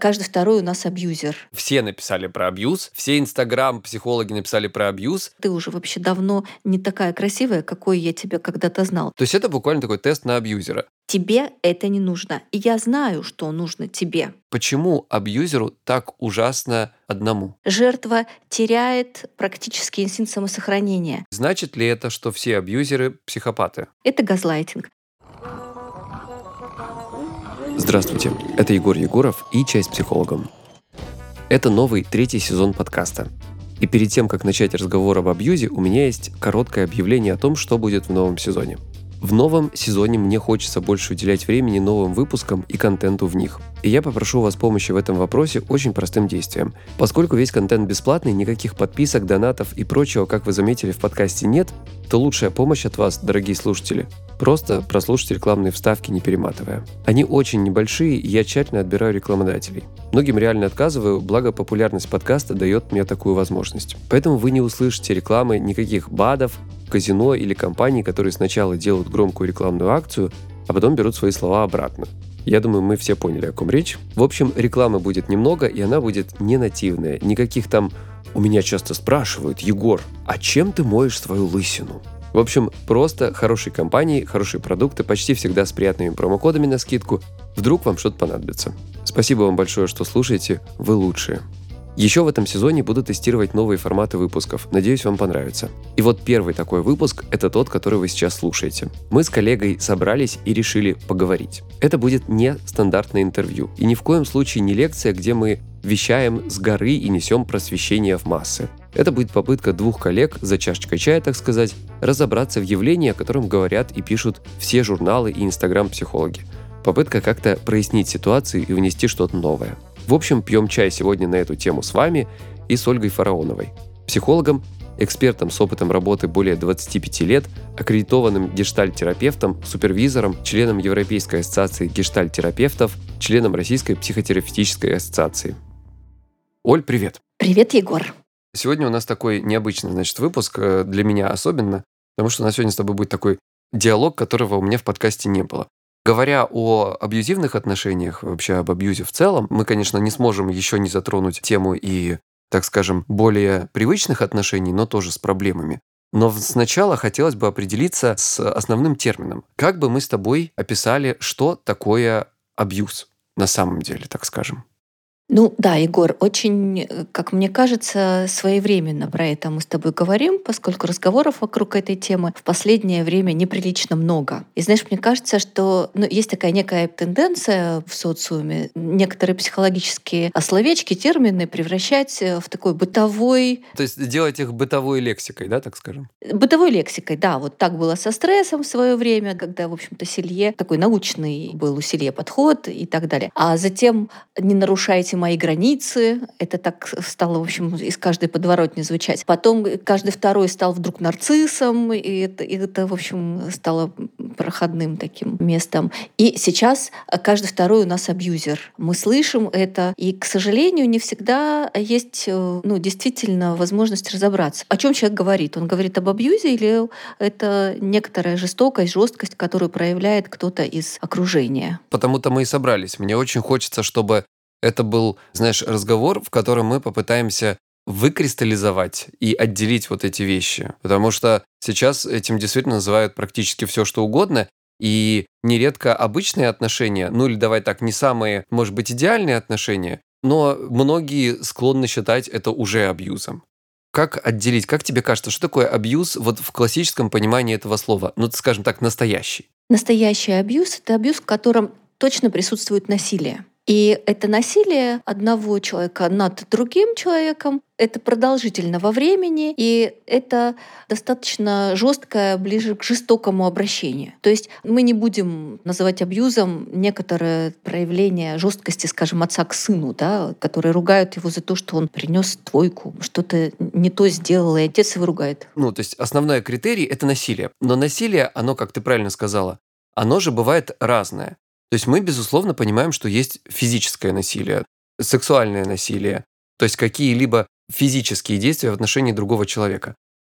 Каждый второй у нас абьюзер. Все написали про абьюз, все инстаграм-психологи написали про абьюз. Ты уже вообще давно не такая красивая, какой я тебя когда-то знал. То есть это буквально такой тест на абьюзера. Тебе это не нужно. И я знаю, что нужно тебе. Почему абьюзеру так ужасно одному? Жертва теряет практически инстинкт самосохранения. Значит ли это, что все абьюзеры психопаты? Это газлайтинг. Здравствуйте, это Егор Егоров и «Часть психологом». Это новый третий сезон подкаста. И перед тем, как начать разговор об абьюзе, у меня есть короткое объявление о том, что будет в новом сезоне – в новом сезоне мне хочется больше уделять времени новым выпускам и контенту в них. И я попрошу вас помощи в этом вопросе очень простым действием. Поскольку весь контент бесплатный, никаких подписок, донатов и прочего, как вы заметили, в подкасте нет, то лучшая помощь от вас, дорогие слушатели, просто прослушать рекламные вставки, не перематывая. Они очень небольшие, и я тщательно отбираю рекламодателей. Многим реально отказываю, благо популярность подкаста дает мне такую возможность. Поэтому вы не услышите рекламы никаких БАДов, казино или компании, которые сначала делают громкую рекламную акцию, а потом берут свои слова обратно. Я думаю, мы все поняли, о ком речь. В общем, рекламы будет немного, и она будет не нативная. Никаких там «У меня часто спрашивают, Егор, а чем ты моешь свою лысину?» В общем, просто хорошие компании, хорошие продукты, почти всегда с приятными промокодами на скидку. Вдруг вам что-то понадобится. Спасибо вам большое, что слушаете. Вы лучшие. Еще в этом сезоне буду тестировать новые форматы выпусков. Надеюсь, вам понравится. И вот первый такой выпуск – это тот, который вы сейчас слушаете. Мы с коллегой собрались и решили поговорить. Это будет не стандартное интервью. И ни в коем случае не лекция, где мы вещаем с горы и несем просвещение в массы. Это будет попытка двух коллег за чашечкой чая, так сказать, разобраться в явлении, о котором говорят и пишут все журналы и инстаграм-психологи. Попытка как-то прояснить ситуацию и внести что-то новое. В общем, пьем чай сегодня на эту тему с вами и с Ольгой Фараоновой, психологом, экспертом с опытом работы более 25 лет, аккредитованным гештальт-терапевтом, супервизором, членом Европейской ассоциации гештальт-терапевтов, членом Российской психотерапевтической ассоциации. Оль, привет. Привет, Егор. Сегодня у нас такой необычный, значит, выпуск, э, для меня особенно, потому что у нас сегодня с тобой будет такой диалог, которого у меня в подкасте не было. Говоря о абьюзивных отношениях, вообще об абьюзе в целом, мы, конечно, не сможем еще не затронуть тему и, так скажем, более привычных отношений, но тоже с проблемами. Но сначала хотелось бы определиться с основным термином. Как бы мы с тобой описали, что такое абьюз на самом деле, так скажем? Ну да, Егор, очень, как мне кажется, своевременно про это мы с тобой говорим, поскольку разговоров вокруг этой темы в последнее время неприлично много. И знаешь, мне кажется, что ну, есть такая некая тенденция в социуме некоторые психологические словечки, термины превращать э, в такой бытовой... То есть делать их бытовой лексикой, да, так скажем? Бытовой лексикой, да. Вот так было со стрессом в свое время, когда, в общем-то, Селье, такой научный был у Селье подход и так далее. А затем не нарушайте мои границы. Это так стало, в общем, из каждой подворотни звучать. Потом каждый второй стал вдруг нарциссом, и это, и это в общем, стало проходным таким местом. И сейчас каждый второй у нас абьюзер. Мы слышим это, и, к сожалению, не всегда есть э, ну, действительно возможность разобраться. О чем человек говорит? Он говорит об абьюзе или это некоторая жестокость, жесткость, которую проявляет кто-то из окружения? Потому-то мы и собрались. Мне очень хочется, чтобы это был, знаешь, разговор, в котором мы попытаемся выкристаллизовать и отделить вот эти вещи. Потому что сейчас этим действительно называют практически все, что угодно. И нередко обычные отношения, ну или давай так, не самые, может быть, идеальные отношения, но многие склонны считать это уже абьюзом. Как отделить, как тебе кажется, что такое абьюз вот в классическом понимании этого слова? Ну, скажем так, настоящий. Настоящий абьюз — это абьюз, в котором точно присутствует насилие. И это насилие одного человека над другим человеком, это продолжительно во времени, и это достаточно жесткое, ближе к жестокому обращению. То есть мы не будем называть абьюзом некоторое проявление жесткости, скажем, отца к сыну, да, которые ругают его за то, что он принес твойку, что-то не то сделал, и отец его ругает. Ну, то есть основной критерий — это насилие. Но насилие, оно, как ты правильно сказала, оно же бывает разное. То есть мы, безусловно, понимаем, что есть физическое насилие, сексуальное насилие, то есть какие-либо физические действия в отношении другого человека.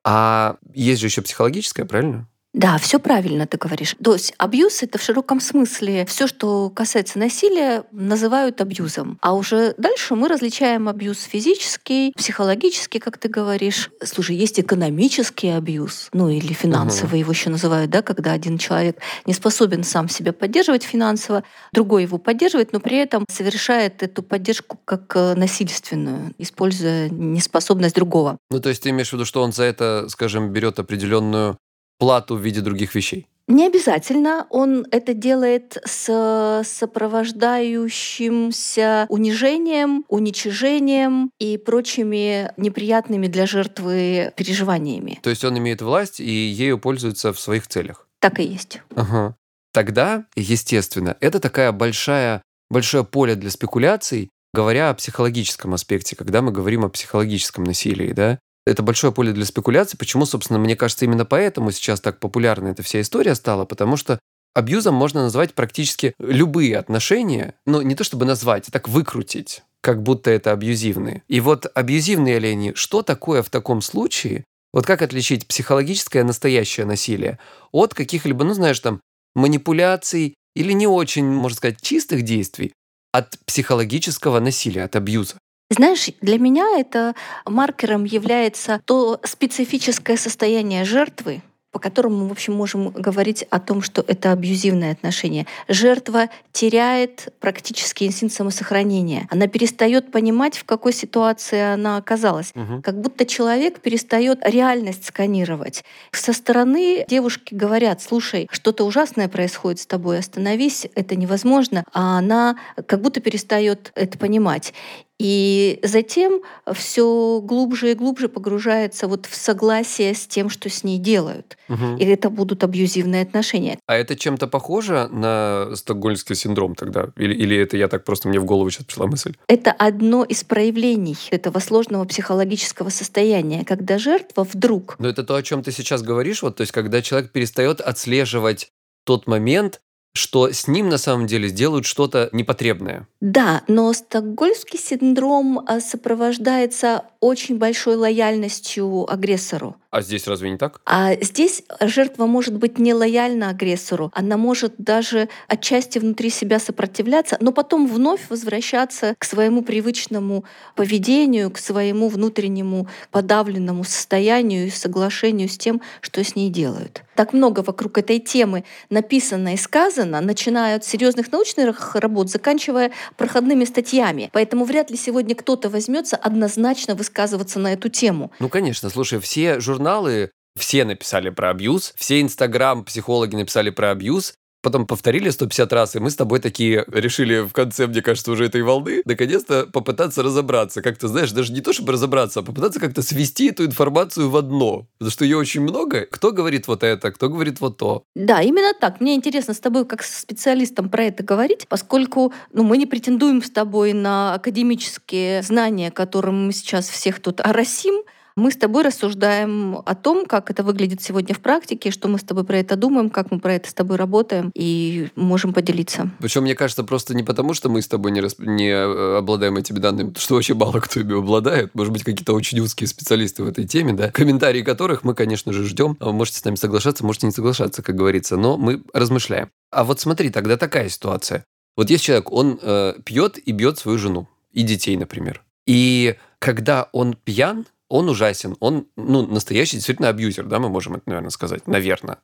А есть же еще психологическое, правильно? Да, все правильно ты говоришь. То есть абьюз это в широком смысле все, что касается насилия, называют абьюзом. А уже дальше мы различаем абьюз физический, психологический, как ты говоришь. Слушай, есть экономический абьюз, ну или финансовый, угу. его еще называют, да, когда один человек не способен сам себя поддерживать финансово, другой его поддерживает, но при этом совершает эту поддержку как э, насильственную, используя неспособность другого. Ну, то есть ты имеешь в виду, что он за это, скажем, берет определенную плату в виде других вещей? Не обязательно. Он это делает с сопровождающимся унижением, уничижением и прочими неприятными для жертвы переживаниями. То есть он имеет власть и ею пользуется в своих целях? Так и есть. Ага. Тогда, естественно, это такая большая, большое поле для спекуляций, говоря о психологическом аспекте, когда мы говорим о психологическом насилии, да, это большое поле для спекуляций. Почему, собственно, мне кажется, именно поэтому сейчас так популярна эта вся история стала, потому что абьюзом можно назвать практически любые отношения, но не то чтобы назвать, а так выкрутить, как будто это абьюзивные. И вот абьюзивные они, что такое в таком случае? Вот как отличить психологическое настоящее насилие от каких-либо, ну знаешь, там, манипуляций или не очень, можно сказать, чистых действий, от психологического насилия, от абьюза. Знаешь, для меня это маркером является то специфическое состояние жертвы, по которому мы, в общем, можем говорить о том, что это абьюзивное отношение. Жертва теряет практически инстинкт самосохранения. Она перестает понимать, в какой ситуации она оказалась. Угу. Как будто человек перестает реальность сканировать. Со стороны девушки говорят, слушай, что-то ужасное происходит с тобой, остановись, это невозможно. А она как будто перестает это понимать. И затем все глубже и глубже погружается вот в согласие с тем, что с ней делают. Угу. И это будут абьюзивные отношения. А это чем-то похоже на стокгольмский синдром тогда? Или, или это я так просто, мне в голову сейчас пришла мысль? Это одно из проявлений этого сложного психологического состояния, когда жертва вдруг... Но это то, о чем ты сейчас говоришь, вот, то есть когда человек перестает отслеживать тот момент, что с ним на самом деле сделают что-то непотребное. Да, но стокгольмский синдром а, сопровождается очень большой лояльностью агрессору. А здесь разве не так? А здесь жертва может быть не лояльна агрессору, она может даже отчасти внутри себя сопротивляться, но потом вновь возвращаться к своему привычному поведению, к своему внутреннему подавленному состоянию и соглашению с тем, что с ней делают. Так много вокруг этой темы написано и сказано, начиная от серьезных научных работ, заканчивая проходными статьями. Поэтому вряд ли сегодня кто-то возьмется однозначно высказываться на эту тему. Ну, конечно, слушай, все журналы все написали про абьюз, все инстаграм-психологи написали про абьюз, потом повторили 150 раз, и мы с тобой такие решили в конце, мне кажется, уже этой волны, наконец-то попытаться разобраться. Как-то, знаешь, даже не то, чтобы разобраться, а попытаться как-то свести эту информацию в одно. Потому что ее очень много. Кто говорит вот это, кто говорит вот то. Да, именно так. Мне интересно с тобой как с специалистом про это говорить, поскольку ну, мы не претендуем с тобой на академические знания, которым мы сейчас всех тут оросим, мы с тобой рассуждаем о том, как это выглядит сегодня в практике, что мы с тобой про это думаем, как мы про это с тобой работаем и можем поделиться. Причем, мне кажется, просто не потому, что мы с тобой не, расп... не э, обладаем этими данными, что вообще мало кто ими обладает. Может быть, какие-то очень узкие специалисты в этой теме, да, комментарии которых мы, конечно же, ждем. А можете с нами соглашаться, можете не соглашаться, как говорится, но мы размышляем. А вот смотри, тогда такая ситуация. Вот есть человек, он э, пьет и бьет свою жену и детей, например. И когда он пьян, он ужасен, он, ну, настоящий действительно абьюзер, да, мы можем это, наверное, сказать, наверное.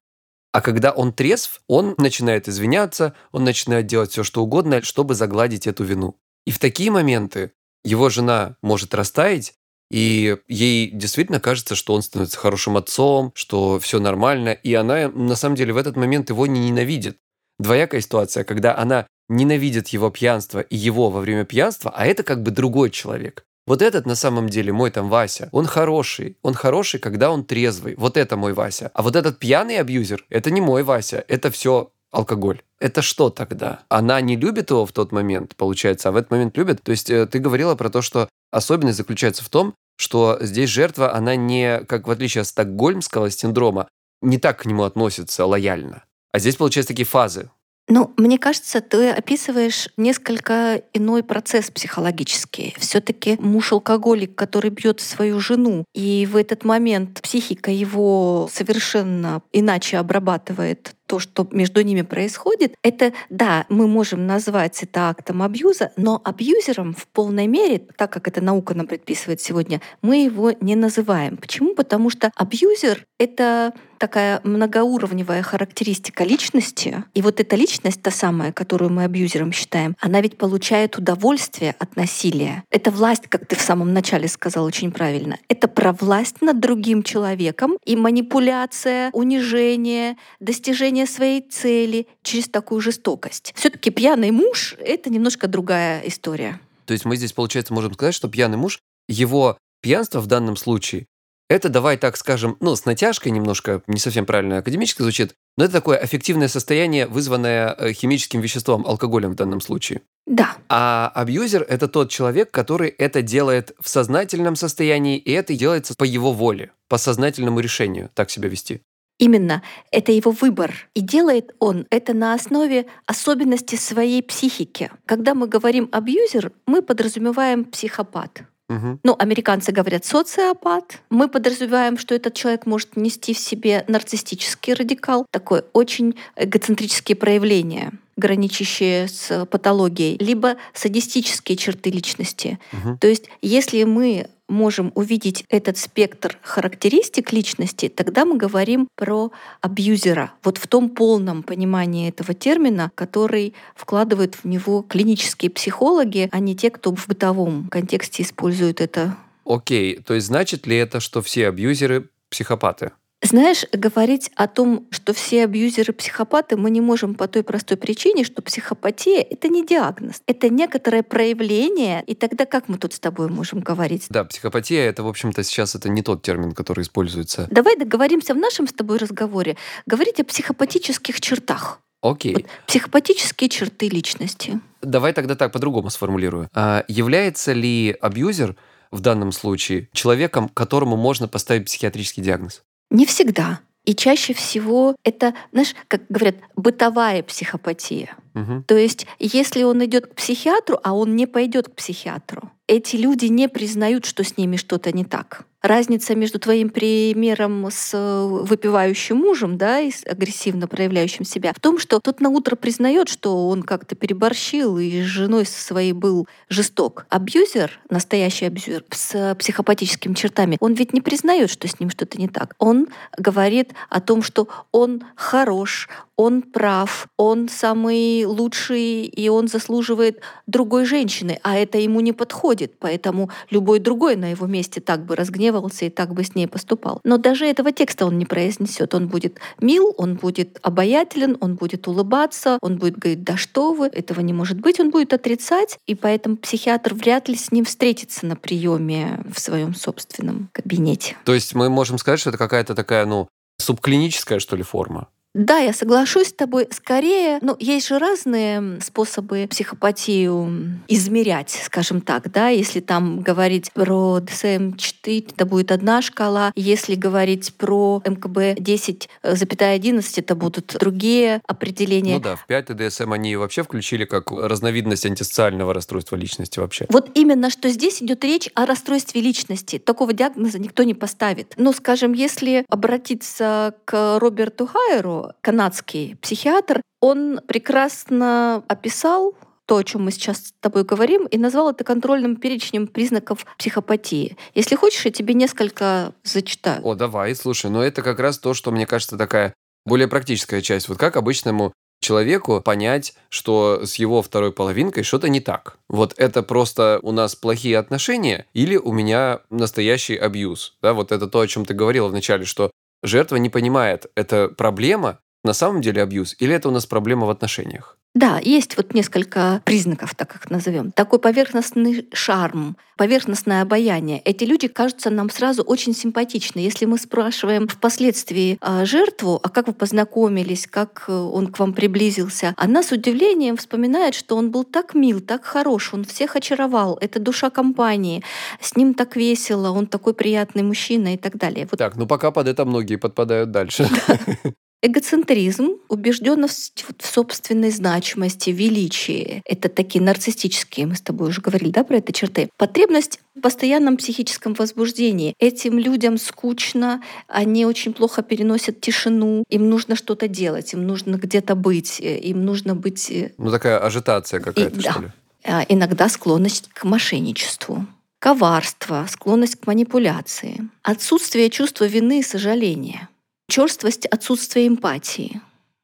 А когда он трезв, он начинает извиняться, он начинает делать все, что угодно, чтобы загладить эту вину. И в такие моменты его жена может растаять, и ей действительно кажется, что он становится хорошим отцом, что все нормально, и она на самом деле в этот момент его не ненавидит. Двоякая ситуация, когда она ненавидит его пьянство и его во время пьянства, а это как бы другой человек. Вот этот на самом деле мой там Вася, он хороший. Он хороший, когда он трезвый. Вот это мой Вася. А вот этот пьяный абьюзер, это не мой Вася. Это все алкоголь. Это что тогда? Она не любит его в тот момент, получается, а в этот момент любит? То есть э, ты говорила про то, что особенность заключается в том, что здесь жертва, она не, как в отличие от стокгольмского синдрома, не так к нему относится лояльно. А здесь, получается, такие фазы. Ну, мне кажется, ты описываешь несколько иной процесс психологический. Все-таки муж-алкоголик, который бьет свою жену, и в этот момент психика его совершенно иначе обрабатывает то, что между ними происходит, это, да, мы можем назвать это актом абьюза, но абьюзером в полной мере, так как эта наука нам предписывает сегодня, мы его не называем. Почему? Потому что абьюзер — это такая многоуровневая характеристика личности. И вот эта личность, та самая, которую мы абьюзером считаем, она ведь получает удовольствие от насилия. Это власть, как ты в самом начале сказал очень правильно. Это про власть над другим человеком и манипуляция, унижение, достижение своей цели через такую жестокость. Все-таки пьяный муж — это немножко другая история. То есть мы здесь, получается, можем сказать, что пьяный муж, его пьянство в данном случае это, давай так скажем, ну, с натяжкой немножко, не совсем правильно академически звучит, но это такое аффективное состояние, вызванное э, химическим веществом, алкоголем в данном случае. Да. А абьюзер — это тот человек, который это делает в сознательном состоянии, и это делается по его воле, по сознательному решению так себя вести. Именно, это его выбор. И делает он это на основе особенностей своей психики. Когда мы говорим абьюзер, мы подразумеваем психопат. Угу. Ну, американцы говорят социопат. Мы подразумеваем, что этот человек может нести в себе нарциссический радикал, такое очень эгоцентрические проявления граничащие с патологией, либо садистические черты личности. Угу. То есть, если мы можем увидеть этот спектр характеристик личности, тогда мы говорим про абьюзера. Вот в том полном понимании этого термина, который вкладывают в него клинические психологи, а не те, кто в бытовом контексте используют это. Окей, то есть значит ли это, что все абьюзеры психопаты? Знаешь, говорить о том, что все абьюзеры психопаты, мы не можем по той простой причине, что психопатия — это не диагноз, это некоторое проявление, и тогда как мы тут с тобой можем говорить? Да, психопатия — это, в общем-то, сейчас это не тот термин, который используется. Давай договоримся в нашем с тобой разговоре говорить о психопатических чертах. Окей. Вот, психопатические черты личности. Давай тогда так по-другому сформулирую. А является ли абьюзер в данном случае человеком, которому можно поставить психиатрический диагноз? Не всегда. И чаще всего это, знаешь, как говорят, бытовая психопатия. Угу. То есть, если он идет к психиатру, а он не пойдет к психиатру, эти люди не признают, что с ними что-то не так. Разница между твоим примером с э, выпивающим мужем, да, и с агрессивно проявляющим себя, в том, что тот на утро признает, что он как-то переборщил и с женой своей был жесток. Абьюзер, настоящий абьюзер с психопатическими чертами, он ведь не признает, что с ним что-то не так. Он говорит о том, что он хорош, он прав, он самый лучший, и он заслуживает другой женщины, а это ему не подходит, поэтому любой другой на его месте так бы разгневался и так бы с ней поступал. Но даже этого текста он не произнесет. Он будет мил, он будет обаятелен, он будет улыбаться, он будет говорить, да что вы, этого не может быть, он будет отрицать, и поэтому психиатр вряд ли с ним встретится на приеме в своем собственном кабинете. То есть мы можем сказать, что это какая-то такая, ну, субклиническая, что ли, форма? Да, я соглашусь с тобой. Скорее, ну, есть же разные способы психопатию измерять, скажем так, да. Если там говорить про DSM-4, это будет одна шкала. Если говорить про МКБ 10,11, это будут другие определения. Ну да, в 5 DSM они вообще включили как разновидность антисоциального расстройства личности вообще. Вот именно, что здесь идет речь о расстройстве личности. Такого диагноза никто не поставит. Но, скажем, если обратиться к Роберту Хайеру, канадский психиатр, он прекрасно описал то, о чем мы сейчас с тобой говорим, и назвал это контрольным перечнем признаков психопатии. Если хочешь, я тебе несколько зачитаю. О, давай, слушай, но это как раз то, что, мне кажется, такая более практическая часть. Вот как обычному человеку понять, что с его второй половинкой что-то не так. Вот это просто у нас плохие отношения или у меня настоящий абьюз. Да, вот это то, о чем ты говорила вначале, что жертва не понимает, это проблема на самом деле абьюз или это у нас проблема в отношениях? Да, есть вот несколько признаков, так как назовем. Такой поверхностный шарм, поверхностное обаяние. Эти люди кажутся нам сразу очень симпатичны. Если мы спрашиваем впоследствии а, жертву, а как вы познакомились, как э, он к вам приблизился, она с удивлением вспоминает, что он был так мил, так хорош, он всех очаровал, это душа компании, с ним так весело, он такой приятный мужчина и так далее. Вот. Так, ну пока под это многие подпадают дальше. Эгоцентризм, убежденность в собственной значимости, величии. Это такие нарциссические, мы с тобой уже говорили, да, про это черты. Потребность в постоянном психическом возбуждении. Этим людям скучно, они очень плохо переносят тишину, им нужно что-то делать, им нужно где-то быть, э, им нужно быть... Э, ну такая ажитация какая-то, И, что да. ли? А, иногда склонность к мошенничеству коварство, склонность к манипуляции, отсутствие чувства вины и сожаления, черствость, отсутствие эмпатии.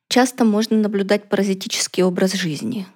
Часто можно наблюдать паразитический образ жизни,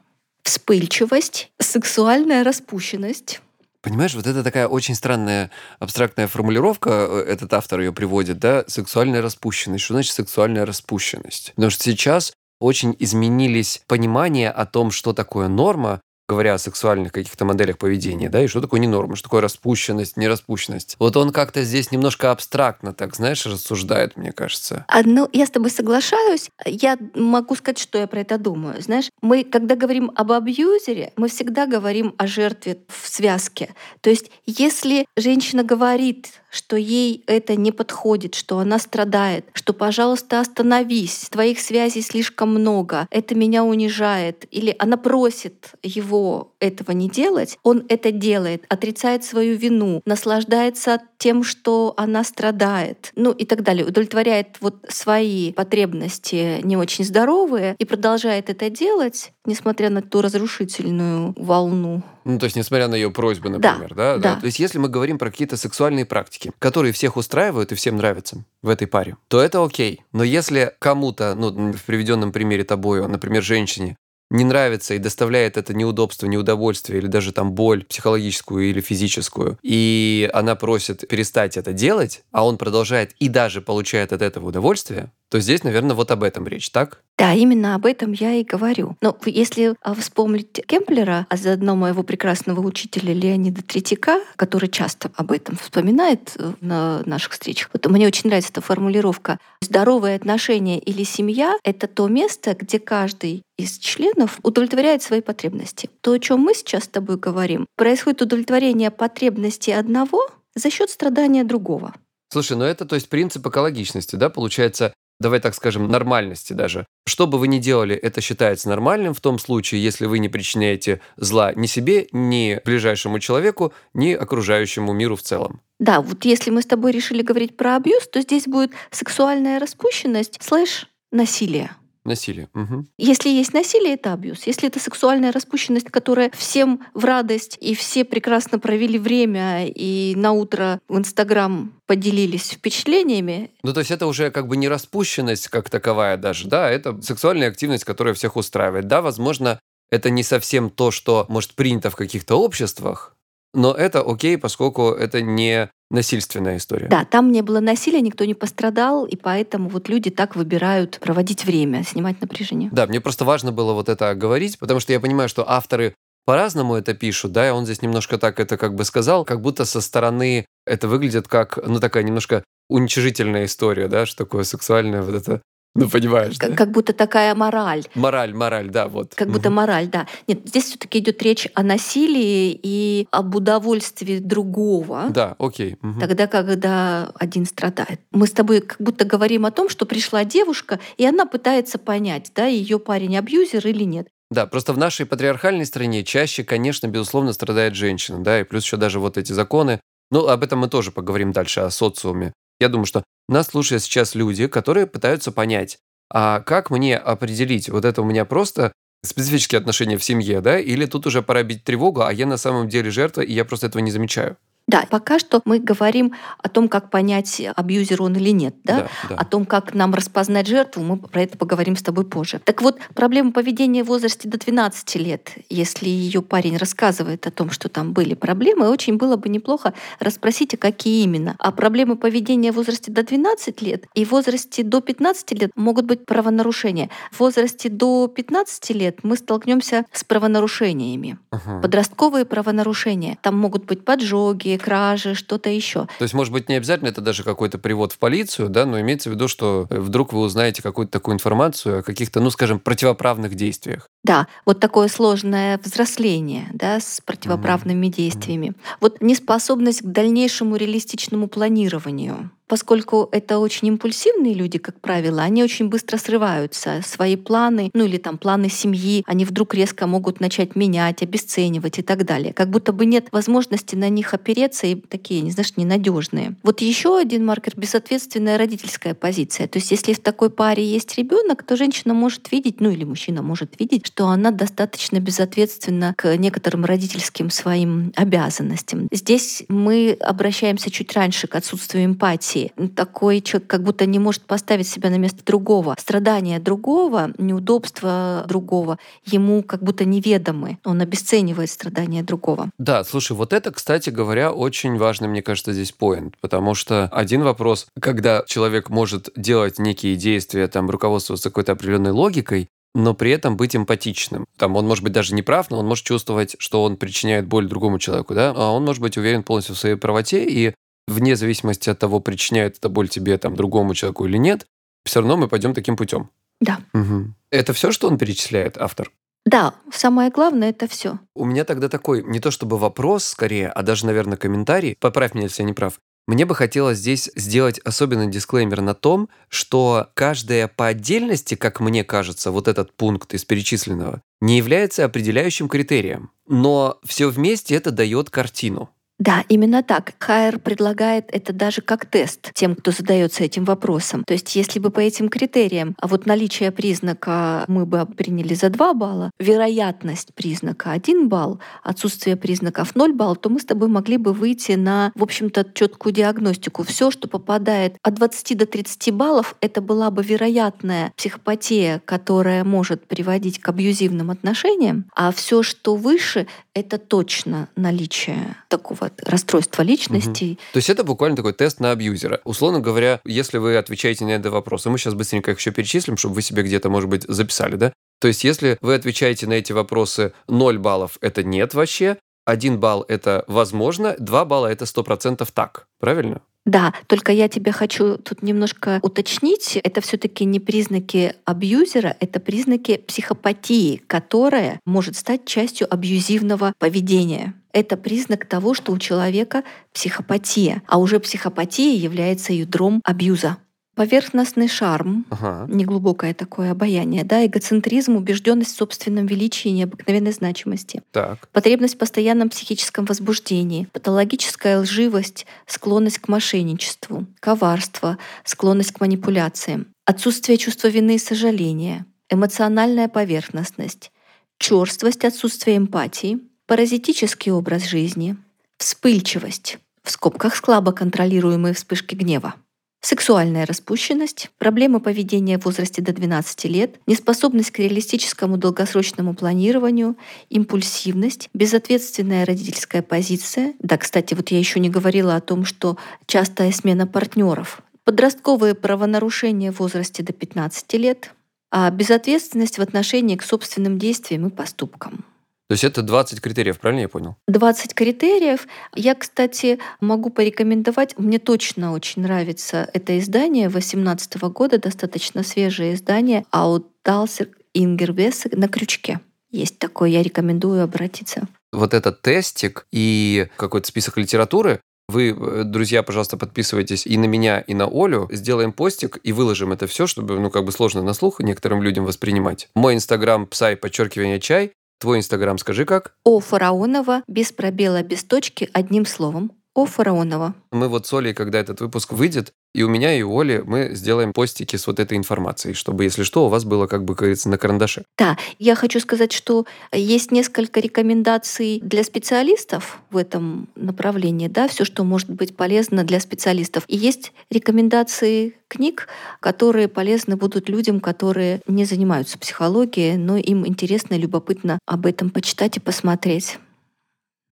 вспыльчивость, сексуальная распущенность, Понимаешь, вот это такая очень странная абстрактная формулировка, э, этот автор ее приводит, да, сексуальная распущенность. Что значит сексуальная распущенность? Потому что сейчас очень изменились понимания о том, что такое норма, говоря о сексуальных каких-то моделях поведения, да, и что такое ненорма, что такое распущенность, нераспущенность. Вот он как-то здесь немножко абстрактно, так, знаешь, рассуждает, мне кажется. А, ну, я с тобой соглашаюсь. Я могу сказать, что я про это думаю. Знаешь, мы, когда говорим об абьюзере, мы всегда говорим о жертве в связке. То есть, если женщина говорит, что ей это не подходит, что она страдает, что, пожалуйста, остановись, твоих связей слишком много, это меня унижает, или она просит его этого не делать, он это делает, отрицает свою вину, наслаждается тем, что она страдает, ну и так далее, удовлетворяет вот свои потребности не очень здоровые и продолжает это делать, несмотря на ту разрушительную волну ну, то есть, несмотря на ее просьбы, например, да, да? да? То есть, если мы говорим про какие-то сексуальные практики, которые всех устраивают и всем нравятся в этой паре, то это окей. Но если кому-то, ну, в приведенном примере тобою, например, женщине, не нравится и доставляет это неудобство, неудовольствие или даже там боль психологическую или физическую, и она просит перестать это делать, а он продолжает и даже получает от этого удовольствие, то здесь, наверное, вот об этом речь, так? Да, именно об этом я и говорю. Но если а, вспомнить Кемплера, а заодно моего прекрасного учителя Леонида Третьяка, который часто об этом вспоминает э, на наших встречах, вот мне очень нравится эта формулировка. Здоровые отношения или семья — это то место, где каждый из членов удовлетворяет свои потребности. То, о чем мы сейчас с тобой говорим, происходит удовлетворение потребностей одного за счет страдания другого. Слушай, ну это то есть принцип экологичности, да? Получается, давай так скажем, нормальности даже. Что бы вы ни делали, это считается нормальным в том случае, если вы не причиняете зла ни себе, ни ближайшему человеку, ни окружающему миру в целом. Да, вот если мы с тобой решили говорить про абьюз, то здесь будет сексуальная распущенность слэш насилие. Насилие. Угу. Если есть насилие, это абьюз. Если это сексуальная распущенность, которая всем в радость, и все прекрасно провели время, и на утро в Инстаграм поделились впечатлениями. Ну, то есть это уже как бы не распущенность как таковая даже, да, это сексуальная активность, которая всех устраивает. Да, возможно, это не совсем то, что может принято в каких-то обществах, но это окей, поскольку это не насильственная история. Да, там не было насилия, никто не пострадал, и поэтому вот люди так выбирают проводить время, снимать напряжение. Да, мне просто важно было вот это говорить, потому что я понимаю, что авторы по-разному это пишут, да, и он здесь немножко так это как бы сказал, как будто со стороны это выглядит как, ну, такая немножко уничижительная история, да, что такое сексуальное вот это ну, понимаешь, как, да? как будто такая мораль. Мораль, мораль, да, вот. Как будто мораль, да. Нет, здесь все таки идет речь о насилии и об удовольствии другого. Да, окей. Угу. Тогда, когда один страдает. Мы с тобой как будто говорим о том, что пришла девушка, и она пытается понять, да, ее парень абьюзер или нет. Да, просто в нашей патриархальной стране чаще, конечно, безусловно, страдает женщина, да, и плюс еще даже вот эти законы. Ну, об этом мы тоже поговорим дальше, о социуме. Я думаю, что нас слушают сейчас люди, которые пытаются понять, а как мне определить, вот это у меня просто специфические отношения в семье, да, или тут уже пора бить тревогу, а я на самом деле жертва, и я просто этого не замечаю. Да, пока что мы говорим о том, как понять, абьюзер он или нет, да? Да, да. о том, как нам распознать жертву, мы про это поговорим с тобой позже. Так вот, проблема поведения в возрасте до 12 лет, если ее парень рассказывает о том, что там были проблемы, очень было бы неплохо расспросить, а какие именно. А проблемы поведения в возрасте до 12 лет и в возрасте до 15 лет могут быть правонарушения. В возрасте до 15 лет мы столкнемся с правонарушениями. Угу. Подростковые правонарушения. Там могут быть поджоги, кражи, что-то еще. То есть, может быть, не обязательно это даже какой-то привод в полицию, да, но имеется в виду, что вдруг вы узнаете какую-то такую информацию о каких-то, ну, скажем, противоправных действиях. Да, вот такое сложное взросление, да, с противоправными mm-hmm. действиями. Вот неспособность к дальнейшему реалистичному планированию поскольку это очень импульсивные люди, как правило, они очень быстро срываются. Свои планы, ну или там планы семьи, они вдруг резко могут начать менять, обесценивать и так далее. Как будто бы нет возможности на них опереться и такие, не знаешь, ненадежные. Вот еще один маркер — безответственная родительская позиция. То есть если в такой паре есть ребенок, то женщина может видеть, ну или мужчина может видеть, что она достаточно безответственна к некоторым родительским своим обязанностям. Здесь мы обращаемся чуть раньше к отсутствию эмпатии. Такой человек как будто не может поставить себя на место другого. Страдания другого, неудобства другого ему как будто неведомы. Он обесценивает страдания другого. Да, слушай, вот это, кстати говоря, очень важный, мне кажется, здесь поинт, потому что один вопрос, когда человек может делать некие действия, там, руководствоваться какой-то определенной логикой, но при этом быть эмпатичным. Там он может быть даже не прав, но он может чувствовать, что он причиняет боль другому человеку, да, а он может быть уверен полностью в своей правоте, и вне зависимости от того, причиняет это боль тебе, там, другому человеку или нет, все равно мы пойдем таким путем. Да. Угу. Это все, что он перечисляет, автор? Да, самое главное это все. У меня тогда такой, не то чтобы вопрос скорее, а даже, наверное, комментарий. Поправь меня, если я не прав. Мне бы хотелось здесь сделать особенный дисклеймер на том, что каждая по отдельности, как мне кажется, вот этот пункт из перечисленного, не является определяющим критерием. Но все вместе это дает картину. Да, именно так. Хайер предлагает это даже как тест тем, кто задается этим вопросом. То есть если бы по этим критериям, а вот наличие признака мы бы приняли за 2 балла, вероятность признака 1 балл, отсутствие признаков 0 балл, то мы с тобой могли бы выйти на, в общем-то, четкую диагностику. Все, что попадает от 20 до 30 баллов, это была бы вероятная психопатия, которая может приводить к абьюзивным отношениям, а все, что выше, это точно наличие такого расстройства личности. Угу. То есть это буквально такой тест на абьюзера. Условно говоря, если вы отвечаете на этот вопрос, и мы сейчас быстренько их еще перечислим, чтобы вы себе где-то, может быть, записали, да? То есть если вы отвечаете на эти вопросы 0 баллов, это нет вообще, 1 балл это возможно, 2 балла это 100% так, правильно? Да, только я тебе хочу тут немножко уточнить. Это все таки не признаки абьюзера, это признаки психопатии, которая может стать частью абьюзивного поведения. Это признак того, что у человека психопатия, а уже психопатия является ядром абьюза. Поверхностный шарм, ага. неглубокое такое обаяние, да, эгоцентризм, убежденность в собственном величии и необыкновенной значимости. Так. Потребность в постоянном психическом возбуждении, патологическая лживость, склонность к мошенничеству, коварство, склонность к манипуляциям, отсутствие чувства вины и сожаления, эмоциональная поверхностность, черствость, отсутствие эмпатии, паразитический образ жизни, вспыльчивость, в скобках слабо контролируемые вспышки гнева, сексуальная распущенность, проблемы поведения в возрасте до 12 лет, неспособность к реалистическому долгосрочному планированию, импульсивность, безответственная родительская позиция. Да, кстати, вот я еще не говорила о том, что частая смена партнеров, подростковые правонарушения в возрасте до 15 лет, а безответственность в отношении к собственным действиям и поступкам. То есть это 20 критериев, правильно я понял? 20 критериев. Я, кстати, могу порекомендовать, мне точно очень нравится это издание 2018 года, достаточно свежее издание «Аутдалсер Ингервес на крючке». Есть такое, я рекомендую обратиться. Вот этот тестик и какой-то список литературы, вы, э, друзья, пожалуйста, подписывайтесь и на меня, и на Олю. Сделаем постик и выложим это все, чтобы, ну, как бы сложно на слух некоторым людям воспринимать. Мой инстаграм псай, подчеркивание чай. Твой инстаграм скажи как? О Фараонова, без пробела, без точки, одним словом. О Фараонова. Мы вот с Олей, когда этот выпуск выйдет, и у меня, и у Оли мы сделаем постики с вот этой информацией, чтобы, если что, у вас было, как бы, говорится, на карандаше. Да, я хочу сказать, что есть несколько рекомендаций для специалистов в этом направлении, да, все, что может быть полезно для специалистов. И есть рекомендации книг, которые полезны будут людям, которые не занимаются психологией, но им интересно и любопытно об этом почитать и посмотреть.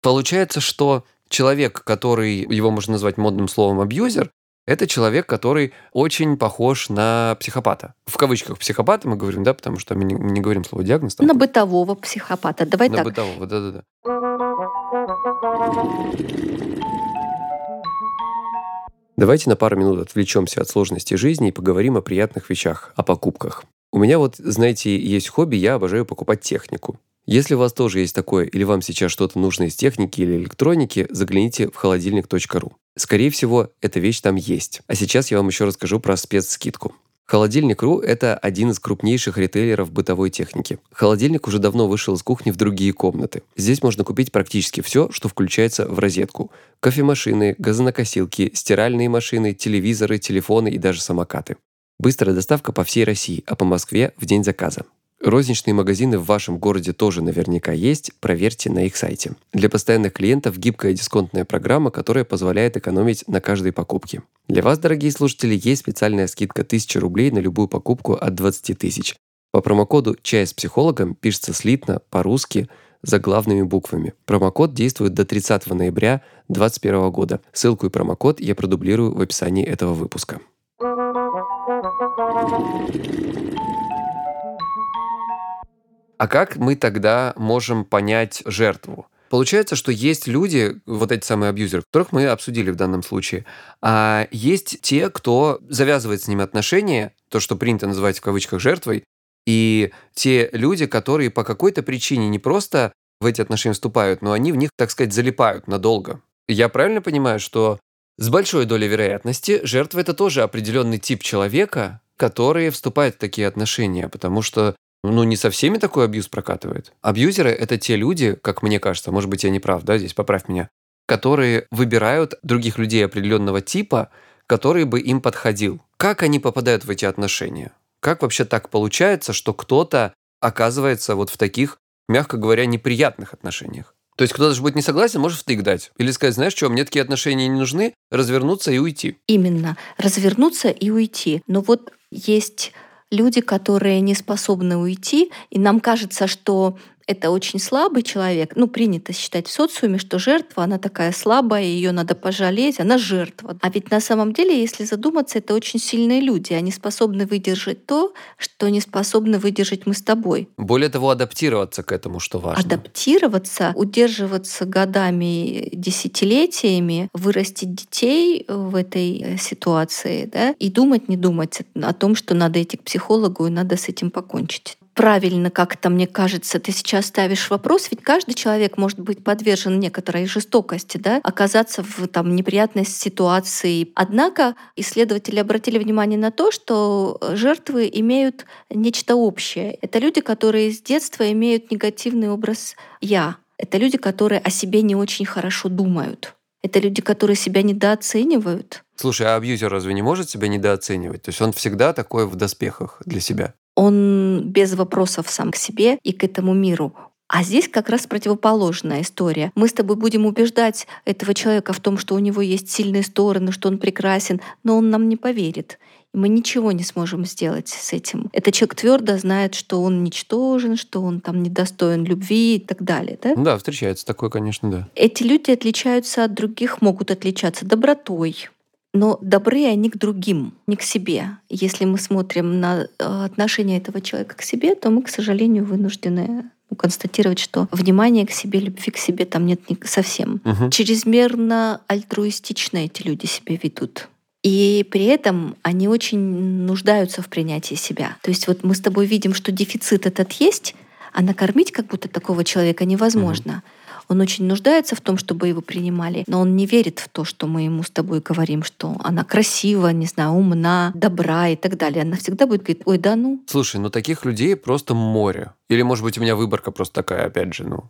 Получается, что человек, который, его можно назвать модным словом абьюзер, это человек, который очень похож на психопата. В кавычках психопата мы говорим, да, потому что мы не, не говорим слово диагноз. Там на бытового психопата. Давай на так. На бытового, да-да-да. Давайте на пару минут отвлечемся от сложности жизни и поговорим о приятных вещах, о покупках. У меня вот, знаете, есть хобби, я обожаю покупать технику. Если у вас тоже есть такое, или вам сейчас что-то нужно из техники или электроники, загляните в холодильник.ру. Скорее всего, эта вещь там есть. А сейчас я вам еще расскажу про спецскидку. Холодильник.ру – это один из крупнейших ритейлеров бытовой техники. Холодильник уже давно вышел из кухни в другие комнаты. Здесь можно купить практически все, что включается в розетку. Кофемашины, газонокосилки, стиральные машины, телевизоры, телефоны и даже самокаты. Быстрая доставка по всей России, а по Москве в день заказа. Розничные магазины в вашем городе тоже наверняка есть, проверьте на их сайте. Для постоянных клиентов гибкая дисконтная программа, которая позволяет экономить на каждой покупке. Для вас, дорогие слушатели, есть специальная скидка 1000 рублей на любую покупку от 20 тысяч. По промокоду «Чай с психологом» пишется слитно, по-русски, за главными буквами. Промокод действует до 30 ноября 2021 года. Ссылку и промокод я продублирую в описании этого выпуска. А как мы тогда можем понять жертву? Получается, что есть люди, вот эти самые абьюзеры, которых мы обсудили в данном случае, а есть те, кто завязывает с ними отношения, то, что принято называть в кавычках жертвой, и те люди, которые по какой-то причине не просто в эти отношения вступают, но они в них, так сказать, залипают надолго. Я правильно понимаю, что с большой долей вероятности жертва – это тоже определенный тип человека, который вступает в такие отношения, потому что ну, не со всеми такой абьюз прокатывает. Абьюзеры – это те люди, как мне кажется, может быть, я не прав, да, здесь поправь меня, которые выбирают других людей определенного типа, который бы им подходил. Как они попадают в эти отношения? Как вообще так получается, что кто-то оказывается вот в таких, мягко говоря, неприятных отношениях? То есть кто-то же будет не согласен, может втык дать. Или сказать, знаешь что, мне такие отношения не нужны, развернуться и уйти. Именно. Развернуться и уйти. Но вот есть люди, которые не способны уйти, и нам кажется, что это очень слабый человек. Ну, принято считать в социуме, что жертва, она такая слабая, ее надо пожалеть, она жертва. А ведь на самом деле, если задуматься, это очень сильные люди. Они способны выдержать то, что не способны выдержать мы с тобой. Более того, адаптироваться к этому, что важно. Адаптироваться, удерживаться годами, десятилетиями, вырастить детей в этой ситуации, да, и думать, не думать о том, что надо идти к психологу и надо с этим покончить правильно как-то, мне кажется, ты сейчас ставишь вопрос, ведь каждый человек может быть подвержен некоторой жестокости, да, оказаться в там, неприятной ситуации. Однако исследователи обратили внимание на то, что жертвы имеют нечто общее. Это люди, которые с детства имеют негативный образ «я». Это люди, которые о себе не очень хорошо думают. Это люди, которые себя недооценивают. Слушай, а абьюзер разве не может себя недооценивать? То есть он всегда такой в доспехах для себя? Он без вопросов сам к себе и к этому миру. А здесь как раз противоположная история. Мы с тобой будем убеждать этого человека в том, что у него есть сильные стороны, что он прекрасен, но он нам не поверит. И мы ничего не сможем сделать с этим. Этот человек твердо знает, что он ничтожен, что он там недостоин любви и так далее. Да, да встречается такое, конечно, да. Эти люди отличаются от других, могут отличаться добротой, но добры они к другим, не к себе. Если мы смотрим на э, отношение этого человека к себе, то мы, к сожалению, вынуждены констатировать, что внимания к себе, любви к себе там нет совсем. Угу. Чрезмерно альтруистично эти люди себя ведут. И при этом они очень нуждаются в принятии себя. То есть вот мы с тобой видим, что дефицит этот есть, а накормить как будто такого человека невозможно. Угу. Он очень нуждается в том, чтобы его принимали, но он не верит в то, что мы ему с тобой говорим, что она красива, не знаю, умна, добра и так далее. Она всегда будет говорить, ой, да ну. Слушай, ну таких людей просто море. Или, может быть, у меня выборка просто такая, опять же, ну,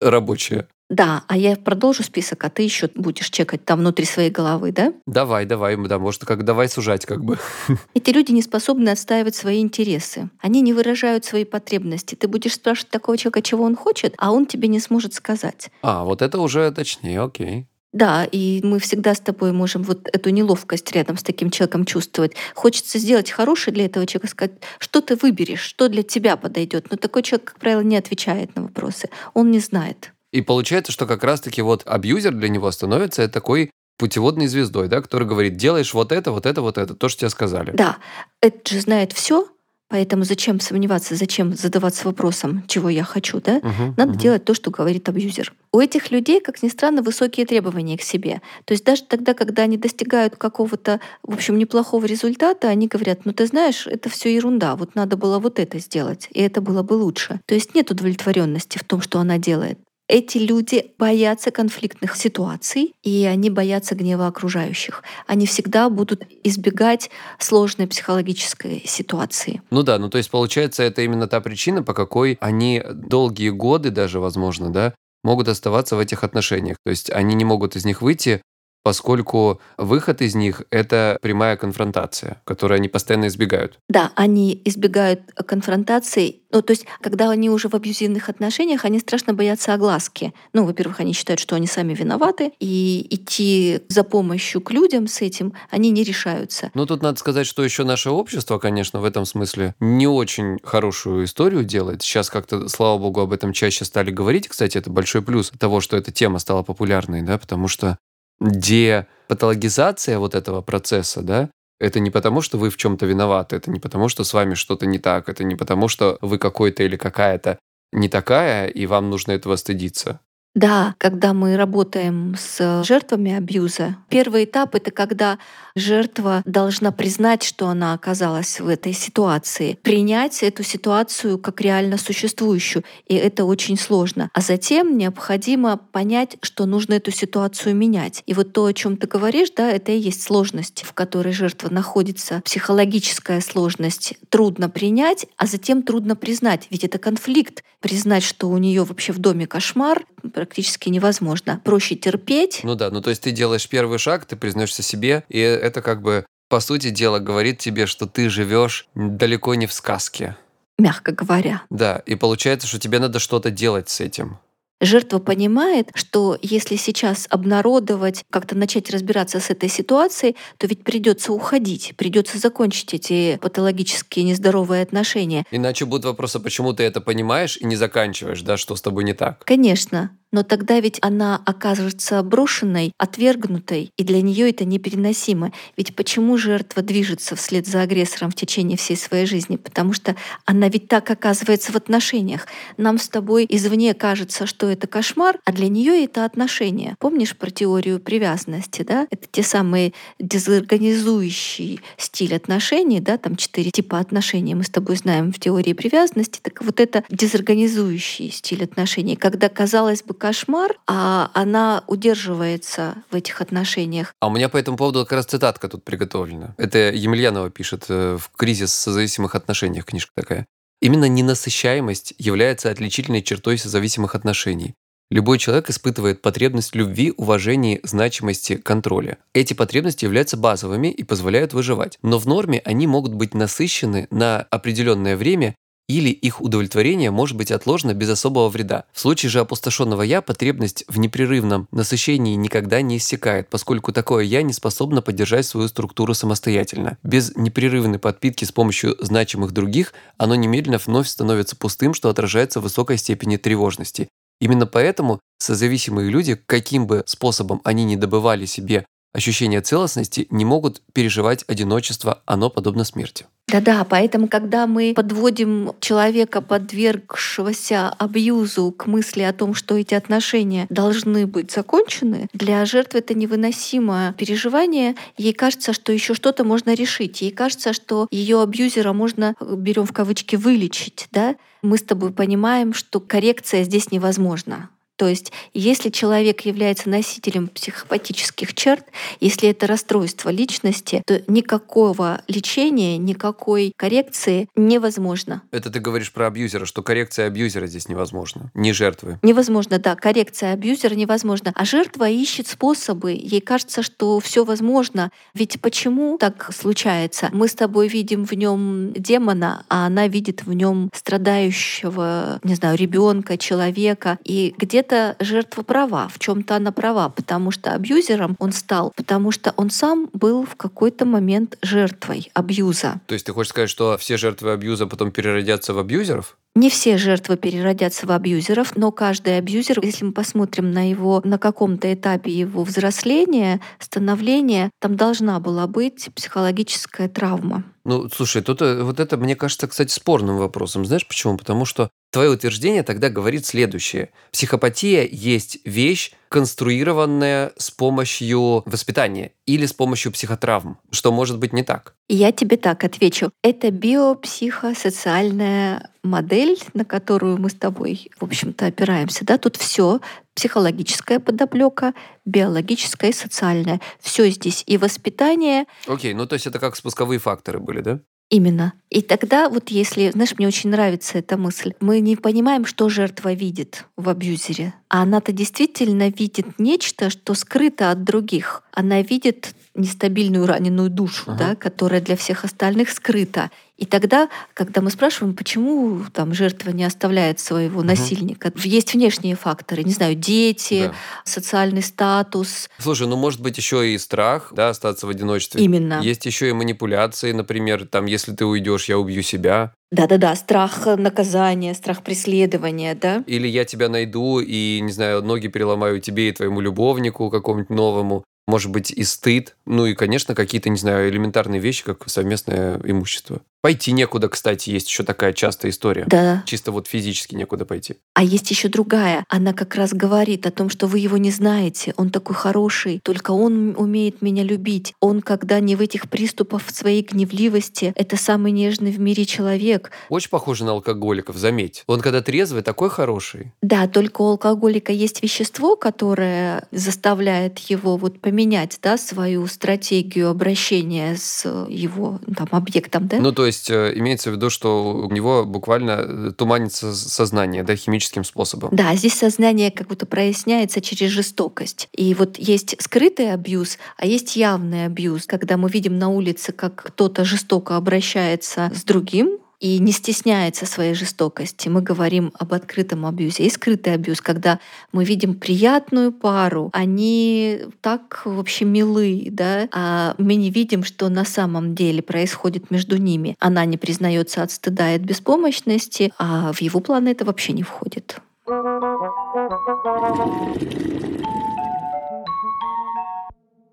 рабочая. Да, а я продолжу список, а ты еще будешь чекать там внутри своей головы, да? Давай, давай, да, может, как давай сужать как бы. Эти люди не способны отстаивать свои интересы. Они не выражают свои потребности. Ты будешь спрашивать такого человека, чего он хочет, а он тебе не сможет сказать. А, вот это уже точнее, окей. Да, и мы всегда с тобой можем вот эту неловкость рядом с таким человеком чувствовать. Хочется сделать хорошее для этого человека, сказать, что ты выберешь, что для тебя подойдет. Но такой человек, как правило, не отвечает на вопросы. Он не знает. И получается, что как раз-таки вот абьюзер для него становится такой путеводной звездой, да, который говорит, делаешь вот это, вот это, вот это, то, что тебе сказали. Да, это же знает все, Поэтому зачем сомневаться, зачем задаваться вопросом, чего я хочу, да? Угу, Надо угу. делать то, что говорит абьюзер. У этих людей, как ни странно, высокие требования к себе. То есть даже тогда, когда они достигают какого-то, в общем, неплохого результата, они говорят, ну ты знаешь, это все ерунда, вот надо было вот это сделать, и это было бы лучше. То есть нет удовлетворенности в том, что она делает. Эти люди боятся конфликтных ситуаций, и они боятся гнева окружающих. Они всегда будут избегать сложной психологической ситуации. Ну да, ну то есть получается, это именно та причина, по какой они долгие годы даже, возможно, да, могут оставаться в этих отношениях. То есть они не могут из них выйти, поскольку выход из них — это прямая конфронтация, которую они постоянно избегают. Да, они избегают конфронтаций. Ну, то есть, когда они уже в абьюзивных отношениях, они страшно боятся огласки. Ну, во-первых, они считают, что они сами виноваты, и идти за помощью к людям с этим они не решаются. Ну, тут надо сказать, что еще наше общество, конечно, в этом смысле не очень хорошую историю делает. Сейчас как-то, слава богу, об этом чаще стали говорить. Кстати, это большой плюс того, что эта тема стала популярной, да, потому что депатологизация вот этого процесса, да, это не потому, что вы в чем-то виноваты, это не потому, что с вами что-то не так, это не потому, что вы какой-то или какая-то не такая, и вам нужно этого стыдиться. Да, когда мы работаем с жертвами абьюза, первый этап — это когда жертва должна признать, что она оказалась в этой ситуации, принять эту ситуацию как реально существующую, и это очень сложно. А затем необходимо понять, что нужно эту ситуацию менять. И вот то, о чем ты говоришь, да, это и есть сложность, в которой жертва находится, психологическая сложность. Трудно принять, а затем трудно признать, ведь это конфликт. Признать, что у нее вообще в доме кошмар, практически невозможно. Проще терпеть. Ну да, ну то есть ты делаешь первый шаг, ты признаешься себе, и это как бы, по сути дела, говорит тебе, что ты живешь далеко не в сказке. Мягко говоря. Да, и получается, что тебе надо что-то делать с этим. Жертва понимает, что если сейчас обнародовать, как-то начать разбираться с этой ситуацией, то ведь придется уходить, придется закончить эти патологические нездоровые отношения. Иначе будут вопросы, почему ты это понимаешь и не заканчиваешь, да, что с тобой не так. Конечно, но тогда ведь она окажется брошенной, отвергнутой, и для нее это непереносимо. Ведь почему жертва движется вслед за агрессором в течение всей своей жизни? Потому что она ведь так оказывается в отношениях. Нам с тобой извне кажется, что это кошмар, а для нее это отношения. Помнишь про теорию привязанности, да? Это те самые дезорганизующий стиль отношений, да, там четыре типа отношений мы с тобой знаем в теории привязанности. Так вот это дезорганизующий стиль отношений, когда, казалось бы, кошмар, а она удерживается в этих отношениях. А у меня по этому поводу как раз цитатка тут приготовлена. Это Емельянова пишет э, в «Кризис созависимых отношениях» книжка такая. Именно ненасыщаемость является отличительной чертой созависимых отношений. Любой человек испытывает потребность любви, уважения, значимости, контроля. Эти потребности являются базовыми и позволяют выживать. Но в норме они могут быть насыщены на определенное время или их удовлетворение может быть отложено без особого вреда. В случае же опустошенного «я» потребность в непрерывном насыщении никогда не иссякает, поскольку такое «я» не способно поддержать свою структуру самостоятельно. Без непрерывной подпитки с помощью значимых других оно немедленно вновь становится пустым, что отражается в высокой степени тревожности. Именно поэтому созависимые люди, каким бы способом они ни добывали себе ощущение целостности, не могут переживать одиночество, оно подобно смерти. Да-да, поэтому, когда мы подводим человека, подвергшегося абьюзу, к мысли о том, что эти отношения должны быть закончены, для жертвы это невыносимое переживание. Ей кажется, что еще что-то можно решить. Ей кажется, что ее абьюзера можно, берем в кавычки, вылечить. Да? Мы с тобой понимаем, что коррекция здесь невозможна. То есть, если человек является носителем психопатических черт, если это расстройство личности, то никакого лечения, никакой коррекции невозможно. Это ты говоришь про абьюзера, что коррекция абьюзера здесь невозможна, не жертвы. Невозможно, да, коррекция абьюзера невозможна. А жертва ищет способы. Ей кажется, что все возможно. Ведь почему так случается? Мы с тобой видим в нем демона, а она видит в нем страдающего, не знаю, ребенка, человека. И где-то где-то жертва права, в чем-то она права, потому что абьюзером он стал, потому что он сам был в какой-то момент жертвой абьюза. То есть ты хочешь сказать, что все жертвы абьюза потом переродятся в абьюзеров? Не все жертвы переродятся в абьюзеров, но каждый абьюзер, если мы посмотрим на его, на каком-то этапе его взросления, становления, там должна была быть психологическая травма. Ну, слушай, тут э, вот это, мне кажется, кстати, спорным вопросом. Знаешь почему? Потому что твое утверждение тогда говорит следующее. Психопатия есть вещь, конструированная с помощью воспитания или с помощью психотравм, что может быть не так. Я тебе так отвечу. Это биопсихосоциальная модель, на которую мы с тобой, в общем-то, опираемся. Да? Тут все психологическая подоплека, биологическая и социальная. Все здесь и воспитание. Окей, ну то есть это как спусковые факторы были, да? Именно. И тогда вот если, знаешь, мне очень нравится эта мысль, мы не понимаем, что жертва видит в абьюзере. А она-то действительно видит нечто, что скрыто от других. Она видит нестабильную раненую душу, ага. да, которая для всех остальных скрыта. И тогда, когда мы спрашиваем, почему там жертва не оставляет своего насильника, угу. есть внешние факторы, не знаю, дети, да. социальный статус. Слушай, ну может быть еще и страх, да, остаться в одиночестве. Именно. Есть еще и манипуляции, например, там, если ты уйдешь, я убью себя. Да-да-да, страх наказания, страх преследования, да? Или я тебя найду и, не знаю, ноги переломаю тебе и твоему любовнику какому-нибудь новому может быть, и стыд, ну и, конечно, какие-то, не знаю, элементарные вещи, как совместное имущество. Пойти некуда, кстати, есть еще такая частая история. Да. Чисто вот физически некуда пойти. А есть еще другая. Она как раз говорит о том, что вы его не знаете. Он такой хороший, только он умеет меня любить. Он, когда не в этих приступах своей гневливости, это самый нежный в мире человек. Очень похоже на алкоголиков, заметь. Он когда трезвый, такой хороший. Да, только у алкоголика есть вещество, которое заставляет его вот поменять да, свою стратегию обращения с его там, объектом. Да? Ну, то есть э, имеется в виду, что у него буквально э, туманится сознание, да, химическим способом. Да, здесь сознание как будто проясняется через жестокость. И вот есть скрытый абьюз, а есть явный абьюз, когда мы видим на улице, как кто-то жестоко обращается с другим, и не стесняется своей жестокости. Мы говорим об открытом абьюзе. И скрытый абьюз, когда мы видим приятную пару, они так вообще милы, да, а мы не видим, что на самом деле происходит между ними. Она не признается от стыда и от беспомощности, а в его планы это вообще не входит.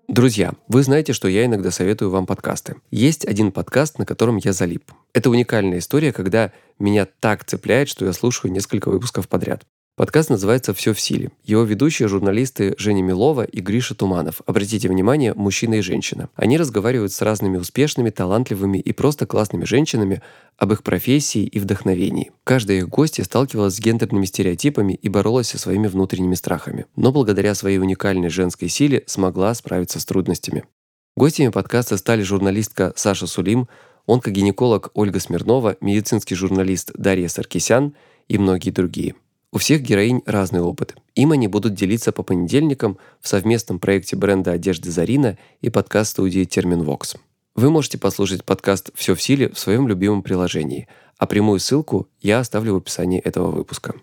Друзья, вы знаете, что я иногда советую вам подкасты. Есть один подкаст, на котором я залип. Это уникальная история, когда меня так цепляет, что я слушаю несколько выпусков подряд. Подкаст называется «Все в силе». Его ведущие журналисты Женя Милова и Гриша Туманов. Обратите внимание, мужчина и женщина. Они разговаривают с разными успешными, талантливыми и просто классными женщинами об их профессии и вдохновении. Каждая их гостья сталкивалась с гендерными стереотипами и боролась со своими внутренними страхами. Но благодаря своей уникальной женской силе смогла справиться с трудностями. Гостями подкаста стали журналистка Саша Сулим, онкогинеколог Ольга Смирнова, медицинский журналист Дарья Саркисян и многие другие – у всех героинь разный опыт. Им они будут делиться по понедельникам в совместном проекте бренда одежды «Зарина» и подкаст-студии «Терминвокс». Вы можете послушать подкаст «Все в силе» в своем любимом приложении, а прямую ссылку я оставлю в описании этого выпуска.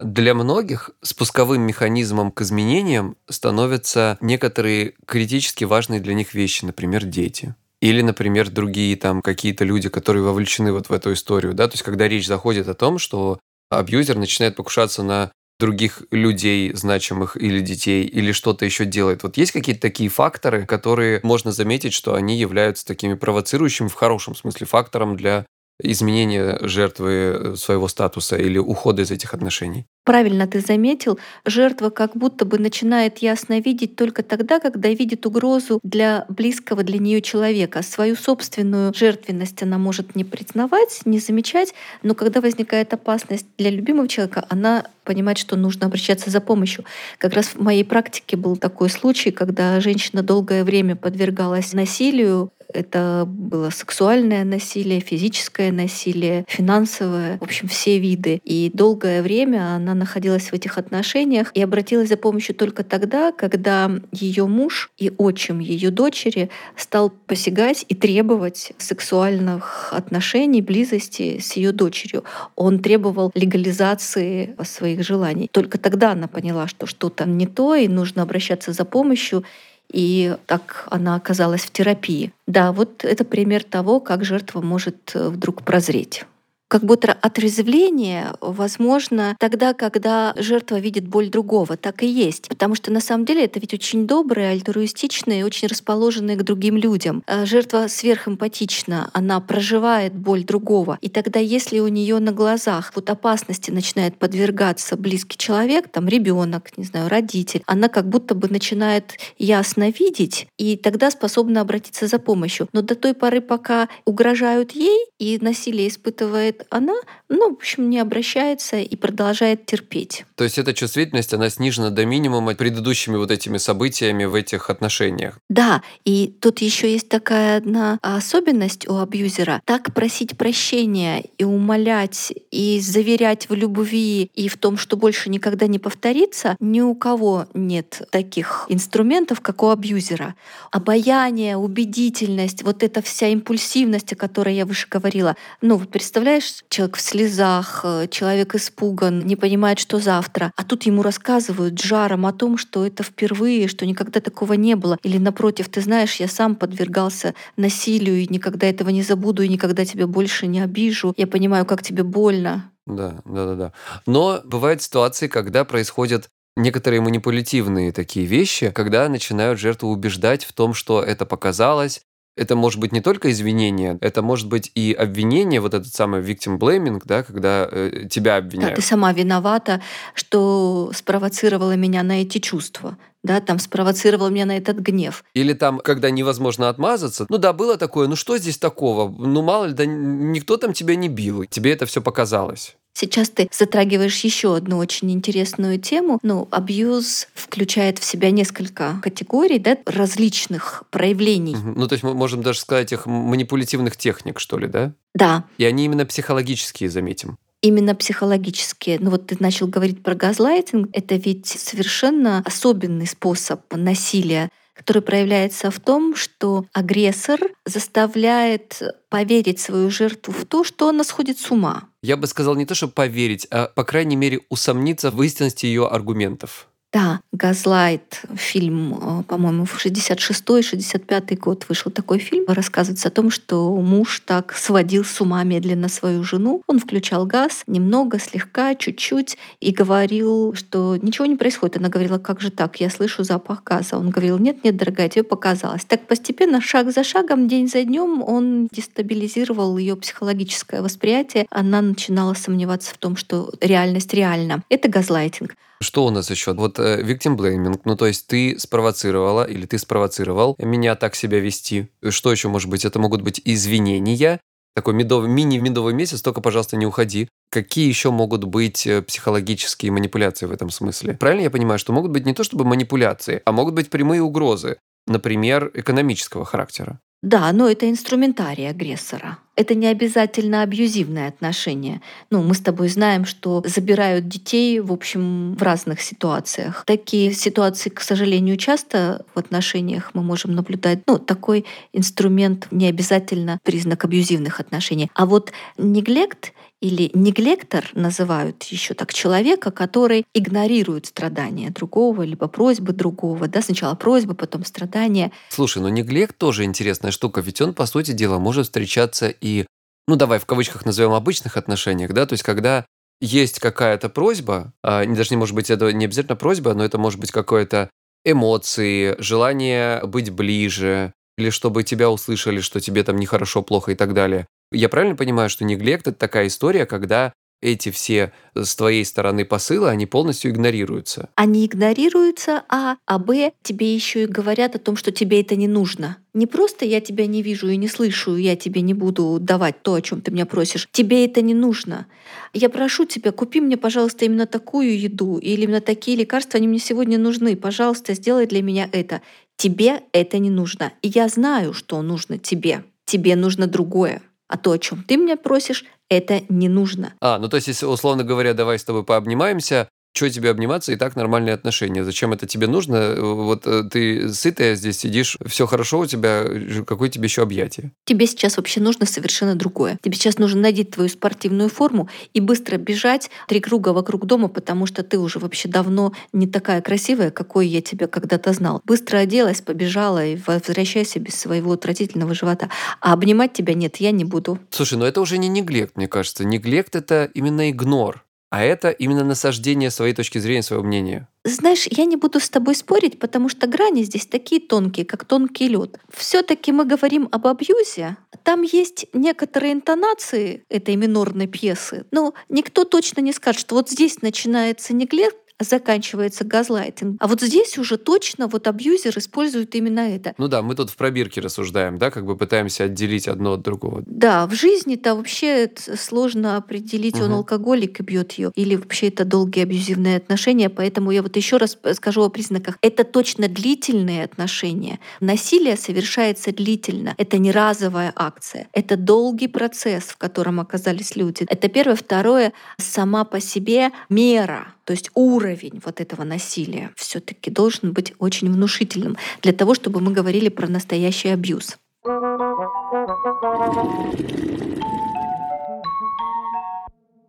Для многих спусковым механизмом к изменениям становятся некоторые критически важные для них вещи, например, дети. Или, например, другие там какие-то люди, которые вовлечены вот в эту историю, да, то есть когда речь заходит о том, что абьюзер начинает покушаться на других людей значимых или детей, или что-то еще делает. Вот есть какие-то такие факторы, которые можно заметить, что они являются такими провоцирующими в хорошем смысле фактором для изменения жертвы э, своего статуса или ухода из этих отношений? Правильно ты заметил, жертва как будто бы начинает ясно видеть только тогда, когда видит угрозу для близкого для нее человека. Свою собственную жертвенность она может не признавать, не замечать, но когда возникает опасность для любимого человека, она понимает, что нужно обращаться за помощью. Как раз в моей практике был такой случай, когда женщина долгое время подвергалась насилию, это было сексуальное насилие, физическое насилие, финансовое, в общем, все виды. И долгое время она находилась в этих отношениях и обратилась за помощью только тогда, когда ее муж и отчим ее дочери стал посягать и требовать сексуальных отношений, близости с ее дочерью. Он требовал легализации своих желаний. Только тогда она поняла, что что-то не то, и нужно обращаться за помощью. И так она оказалась в терапии. Да, вот это пример того, как жертва может э, вдруг прозреть как будто отрезвление возможно тогда, когда жертва видит боль другого. Так и есть. Потому что на самом деле это ведь очень добрые, альтруистичные, очень расположенные к другим людям. А жертва сверхэмпатична, она проживает боль другого. И тогда, если у нее на глазах вот опасности начинает подвергаться близкий человек, там ребенок, не знаю, родитель, она как будто бы начинает ясно видеть, и тогда способна обратиться за помощью. Но до той поры, пока угрожают ей и насилие испытывает она, ну, в общем, не обращается и продолжает терпеть. То есть эта чувствительность, она снижена до минимума предыдущими вот этими событиями в этих отношениях. Да, и тут еще есть такая одна особенность у абьюзера. Так просить прощения и умолять, и заверять в любви, и в том, что больше никогда не повторится, ни у кого нет таких инструментов, как у абьюзера. Обаяние, убедительность, вот эта вся импульсивность, о которой я выше говорила. Ну, вот представляешь, человек в слезах, э, человек испуган, не понимает, что завтра. А тут ему рассказывают жаром о том, что это впервые, что никогда такого не было. Или напротив, ты знаешь, я сам подвергался насилию и никогда этого не забуду и никогда тебя больше не обижу. Я понимаю, как тебе больно. Да, да, да, да. Но бывают ситуации, когда происходят некоторые манипулятивные такие вещи, когда начинают жертву убеждать в том, что это показалось, это может быть не только извинение, это может быть и обвинение, вот этот самый victim blaming, да, когда э, тебя обвиняют. Да, ты сама виновата, что спровоцировала меня на эти чувства да, там спровоцировала меня на этот гнев. Или там, когда невозможно отмазаться, ну да, было такое, ну что здесь такого, ну мало ли, да никто там тебя не бил, тебе это все показалось. Сейчас ты затрагиваешь еще одну очень интересную тему. Ну, абьюз включает в себя несколько категорий, да, различных проявлений. Ну, то есть мы можем даже сказать их манипулятивных техник, что ли, да? Да. И они именно психологические, заметим именно психологические. Ну вот ты начал говорить про газлайтинг. Это ведь совершенно особенный способ насилия который проявляется в том, что агрессор заставляет поверить свою жертву в то, что она сходит с ума. Я бы сказал не то, чтобы поверить, а, по крайней мере, усомниться в истинности ее аргументов. Да, «Газлайт» фильм, э, по-моему, в 66-65 год вышел такой фильм. Рассказывается о том, что муж так сводил с ума медленно свою жену. Он включал газ немного, слегка, чуть-чуть и говорил, что ничего не происходит. Она говорила, как же так, я слышу запах газа. Он говорил, нет, нет, дорогая, тебе показалось. Так постепенно, шаг за шагом, день за днем он дестабилизировал ее психологическое восприятие. Она начинала сомневаться в том, что реальность реальна. Это газлайтинг. Что у нас еще? Вот э, victim blaming, ну то есть ты спровоцировала или ты спровоцировал меня так себя вести. Что еще может быть? Это могут быть извинения, такой медовый, мини-медовый месяц, только, пожалуйста, не уходи. Какие еще могут быть э, психологические манипуляции в этом смысле? Правильно я понимаю, что могут быть не то чтобы манипуляции, а могут быть прямые угрозы, например, экономического характера? Да, но это инструментарий агрессора. Это не обязательно абьюзивное отношение. Ну, мы с тобой знаем, что забирают детей, в общем, в разных ситуациях. Такие ситуации, к сожалению, часто в отношениях мы можем наблюдать. Ну, такой инструмент не обязательно признак абьюзивных отношений. А вот неглект или неглектор называют еще так человека, который игнорирует страдания другого, либо просьбы другого. Да? Сначала просьба, потом страдания. Слушай, но неглект тоже интересная штука, ведь он, по сути дела, может встречаться и, ну давай в кавычках назовем обычных отношениях, да, то есть когда есть какая-то просьба, а, даже не может быть это не обязательно просьба, но это может быть какое-то эмоции, желание быть ближе, или чтобы тебя услышали, что тебе там нехорошо, плохо и так далее. Я правильно понимаю, что неглект — это такая история, когда эти все э, с твоей стороны посылы, они полностью игнорируются. Они игнорируются, а, а б, тебе еще и говорят о том, что тебе это не нужно. Не просто я тебя не вижу и не слышу, я тебе не буду давать то, о чем ты меня просишь. Тебе это не нужно. Я прошу тебя, купи мне, пожалуйста, именно такую еду или именно такие лекарства, они мне сегодня нужны. Пожалуйста, сделай для меня это. Тебе это не нужно. И я знаю, что нужно тебе. Тебе нужно другое а то, о чем ты меня просишь, это не нужно. А, ну то есть, если, условно говоря, давай с тобой пообнимаемся, что тебе обниматься, и так нормальные отношения. Зачем это тебе нужно? Вот э, ты сытая здесь сидишь, все хорошо у тебя, какое тебе еще объятие? Тебе сейчас вообще нужно совершенно другое. Тебе сейчас нужно надеть твою спортивную форму и быстро бежать три круга вокруг дома, потому что ты уже вообще давно не такая красивая, какой я тебя когда-то знал. Быстро оделась, побежала и возвращайся без своего отвратительного живота. А обнимать тебя нет, я не буду. Слушай, но это уже не неглект, мне кажется. Неглект — это именно игнор а это именно насаждение своей точки зрения, своего мнения. Знаешь, я не буду с тобой спорить, потому что грани здесь такие тонкие, как тонкий лед. Все-таки мы говорим об абьюзе. Там есть некоторые интонации этой минорной пьесы. Но никто точно не скажет, что вот здесь начинается неглект, заканчивается газлайтинг. А вот здесь уже точно вот абьюзер использует именно это. Ну да, мы тут в пробирке рассуждаем, да, как бы пытаемся отделить одно от другого. Да, в жизни-то вообще сложно определить, угу. он алкоголик и бьет ее, или вообще это долгие абьюзивные отношения, поэтому я вот еще раз скажу о признаках. Это точно длительные отношения. Насилие совершается длительно. Это не разовая акция. Это долгий процесс, в котором оказались люди. Это первое. Второе, сама по себе мера то есть уровень вот этого насилия все-таки должен быть очень внушительным для того, чтобы мы говорили про настоящий абьюз.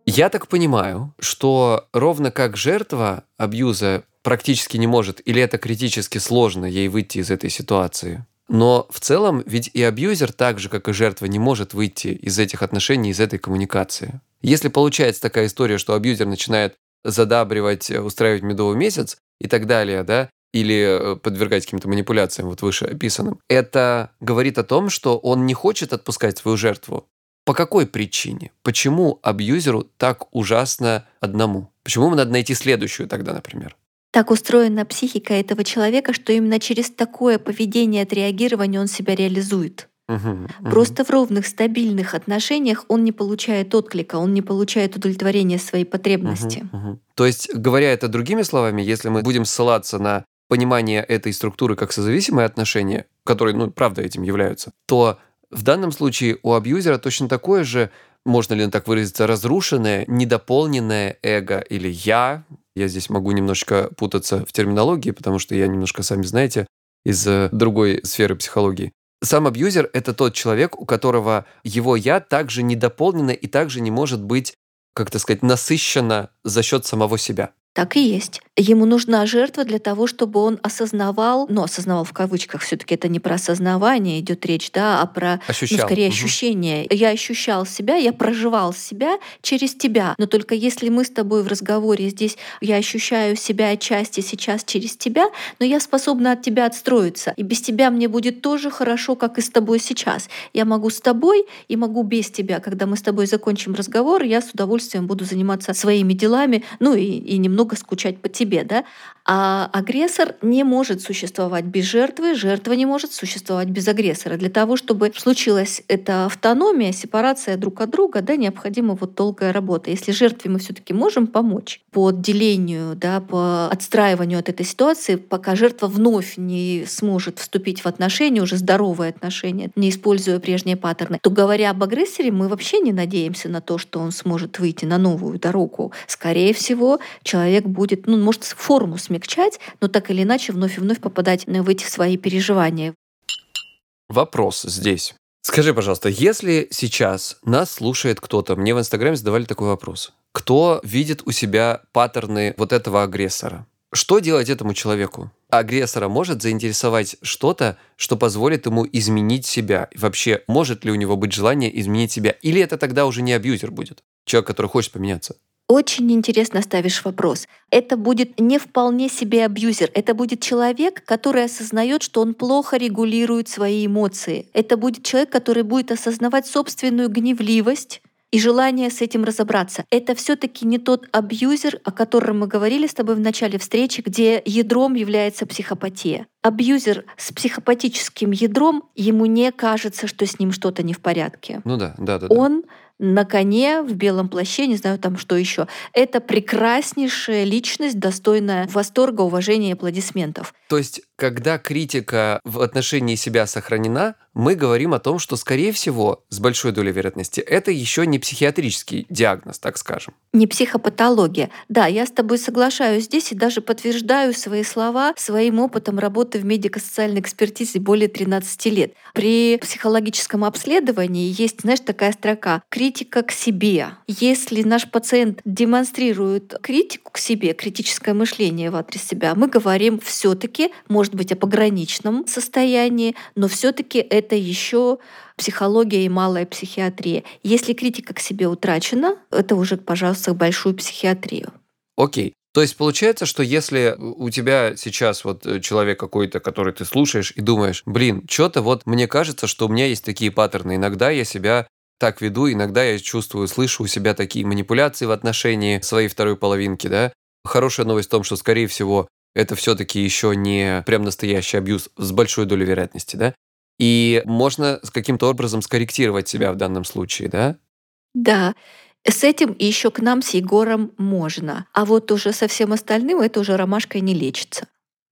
Я так понимаю, что ровно как жертва абьюза практически не может, или это критически сложно ей выйти из этой ситуации. Но в целом ведь и абьюзер, так же как и жертва, не может выйти из этих отношений, из этой коммуникации. Если получается такая история, что абьюзер начинает задабривать, э, устраивать медовый месяц и так далее, да, или э, подвергать каким-то манипуляциям, вот выше описанным, это говорит о том, что он не хочет отпускать свою жертву. По какой причине? Почему абьюзеру так ужасно одному? Почему ему надо найти следующую тогда, например? Так устроена психика этого человека, что именно через такое поведение отреагирования он себя реализует. Угу, Просто в ровных, стабильных отношениях он не получает отклика, он не получает удовлетворения своей потребности. Угу, угу. То есть, говоря это другими словами, если мы будем ссылаться на понимание этой структуры как созависимые отношения, которые, ну, правда, этим являются, то в данном случае у абьюзера точно такое же, можно ли так выразиться, разрушенное, недополненное эго или я. Я здесь могу немножечко путаться в терминологии, потому что я немножко, сами знаете, из э, другой сферы психологии. Сам абьюзер — это тот человек, у которого его «я» также недополнено и также не может быть, как то сказать, насыщено за счет самого себя. Так и есть. Ему нужна жертва для того, чтобы он осознавал, ну, осознавал в кавычках, все таки это не про осознавание идет речь, да, а про, Ощущал. ну, скорее, угу. ощущение. Я ощущал себя, я проживал себя через тебя. Но только если мы с тобой в разговоре здесь, я ощущаю себя отчасти сейчас через тебя, но я способна от тебя отстроиться. И без тебя мне будет тоже хорошо, как и с тобой сейчас. Я могу с тобой и могу без тебя. Когда мы с тобой закончим разговор, я с удовольствием буду заниматься своими делами, ну и, и немного скучать по тебе да, а агрессор не может существовать без жертвы, жертва не может существовать без агрессора. Для того, чтобы случилась эта автономия, сепарация друг от друга, да, необходима вот долгая работа. Если жертве мы все таки можем помочь по отделению, да, по отстраиванию от этой ситуации, пока жертва вновь не сможет вступить в отношения, уже здоровые отношения, не используя прежние паттерны, то говоря об агрессоре, мы вообще не надеемся на то, что он сможет выйти на новую дорогу. Скорее всего, человек будет, ну, может форму смягчать, но так или иначе вновь и вновь попадать в эти свои переживания. Вопрос здесь. Скажи, пожалуйста, если сейчас нас слушает кто-то, мне в Инстаграме задавали такой вопрос. Кто видит у себя паттерны вот этого агрессора? Что делать этому человеку? Агрессора может заинтересовать что-то, что позволит ему изменить себя. вообще, может ли у него быть желание изменить себя? Или это тогда уже не абьюзер будет? Человек, который хочет поменяться? Очень интересно ставишь вопрос. Это будет не вполне себе абьюзер. Это будет человек, который осознает, что он плохо регулирует свои эмоции. Это будет человек, который будет осознавать собственную гневливость, и желание с этим разобраться. Это все-таки не тот абьюзер, о котором мы говорили с тобой в начале встречи, где ядром является психопатия. Абьюзер с психопатическим ядром, ему не кажется, что с ним что-то не в порядке. Ну да, да, да. Он да на коне, в белом плаще, не знаю там что еще. Это прекраснейшая личность, достойная восторга, уважения и аплодисментов. То есть, когда критика в отношении себя сохранена, мы говорим о том, что, скорее всего, с большой долей вероятности, это еще не психиатрический диагноз, так скажем. Не психопатология. Да, я с тобой соглашаюсь здесь и даже подтверждаю свои слова своим опытом работы в медико-социальной экспертизе более 13 лет. При психологическом обследовании есть, знаешь, такая строка «критика к себе». Если наш пациент демонстрирует критику к себе, критическое мышление в адрес себя, мы говорим все таки может быть, о пограничном состоянии, но все таки это еще психология и малая психиатрия. Если критика к себе утрачена, это уже, пожалуйста, большую психиатрию. Окей. То есть получается, что если у тебя сейчас вот э, человек какой-то, который ты слушаешь и думаешь, блин, что-то вот мне кажется, что у меня есть такие паттерны. Иногда я себя так веду, иногда я чувствую, слышу у себя такие манипуляции в отношении своей второй половинки, да. Хорошая новость в том, что, скорее всего, это все-таки еще не прям настоящий абьюз с большой долей вероятности, да. И можно каким-то образом скорректировать себя в данном случае, да? Да. С этим еще к нам с Егором можно. А вот уже со всем остальным это уже ромашкой не лечится.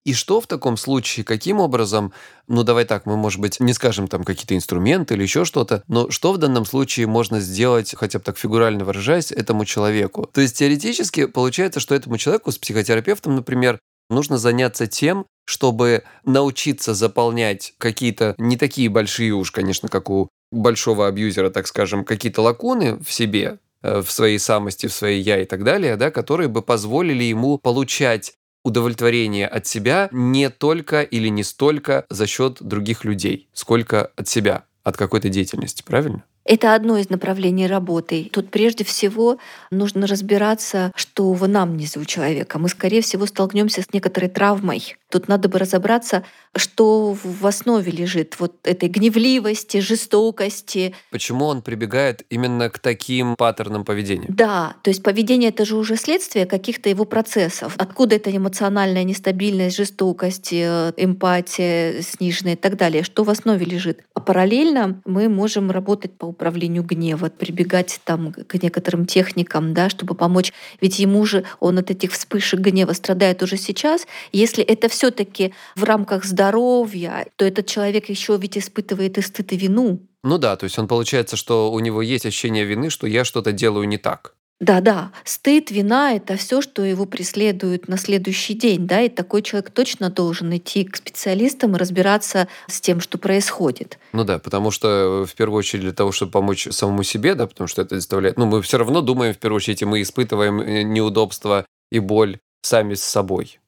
И что в таком случае, каким образом, ну давай так, мы, может быть, не скажем там какие-то инструменты или еще что-то, но что в данном случае можно сделать, хотя бы так фигурально выражаясь, этому человеку? То есть теоретически получается, что этому человеку с психотерапевтом, например, нужно заняться тем, чтобы научиться заполнять какие-то не такие большие уж, конечно, как у большого абьюзера, так скажем, какие-то лакуны в себе, э, в своей самости, в своей я и так далее, да, которые бы позволили ему получать удовлетворение от себя не только или не столько за счет других людей, сколько от себя, от какой-то деятельности, правильно? Это одно из направлений работы. Тут прежде всего нужно разбираться, что в анамнезе у человека. Мы, скорее всего, столкнемся с некоторой травмой. Тут надо бы разобраться, что в основе лежит вот этой гневливости, жестокости. Почему он прибегает именно к таким паттернам поведения? Да, то есть поведение это же уже следствие каких-то его процессов. Откуда эта эмоциональная нестабильность, жестокость, э, эмпатия сниженная и так далее? Что в основе лежит? А параллельно мы можем работать по управлению гнева, прибегать там к некоторым техникам, да, чтобы помочь. Ведь ему же он от этих вспышек гнева страдает уже сейчас. Если это все-таки в рамках здоровья, то этот человек еще ведь испытывает и стыд, и вину. Ну да, то есть он получается, что у него есть ощущение вины, что я что-то делаю не так. Да-да, стыд, вина — это все, что его преследует на следующий день, да, и такой человек точно должен идти к специалистам и разбираться с тем, что происходит. Ну да, потому что э, в первую очередь для того, чтобы помочь самому себе, да, потому что это заставляет, ну мы все равно думаем в первую очередь, и мы испытываем э, неудобства и боль сами с собой.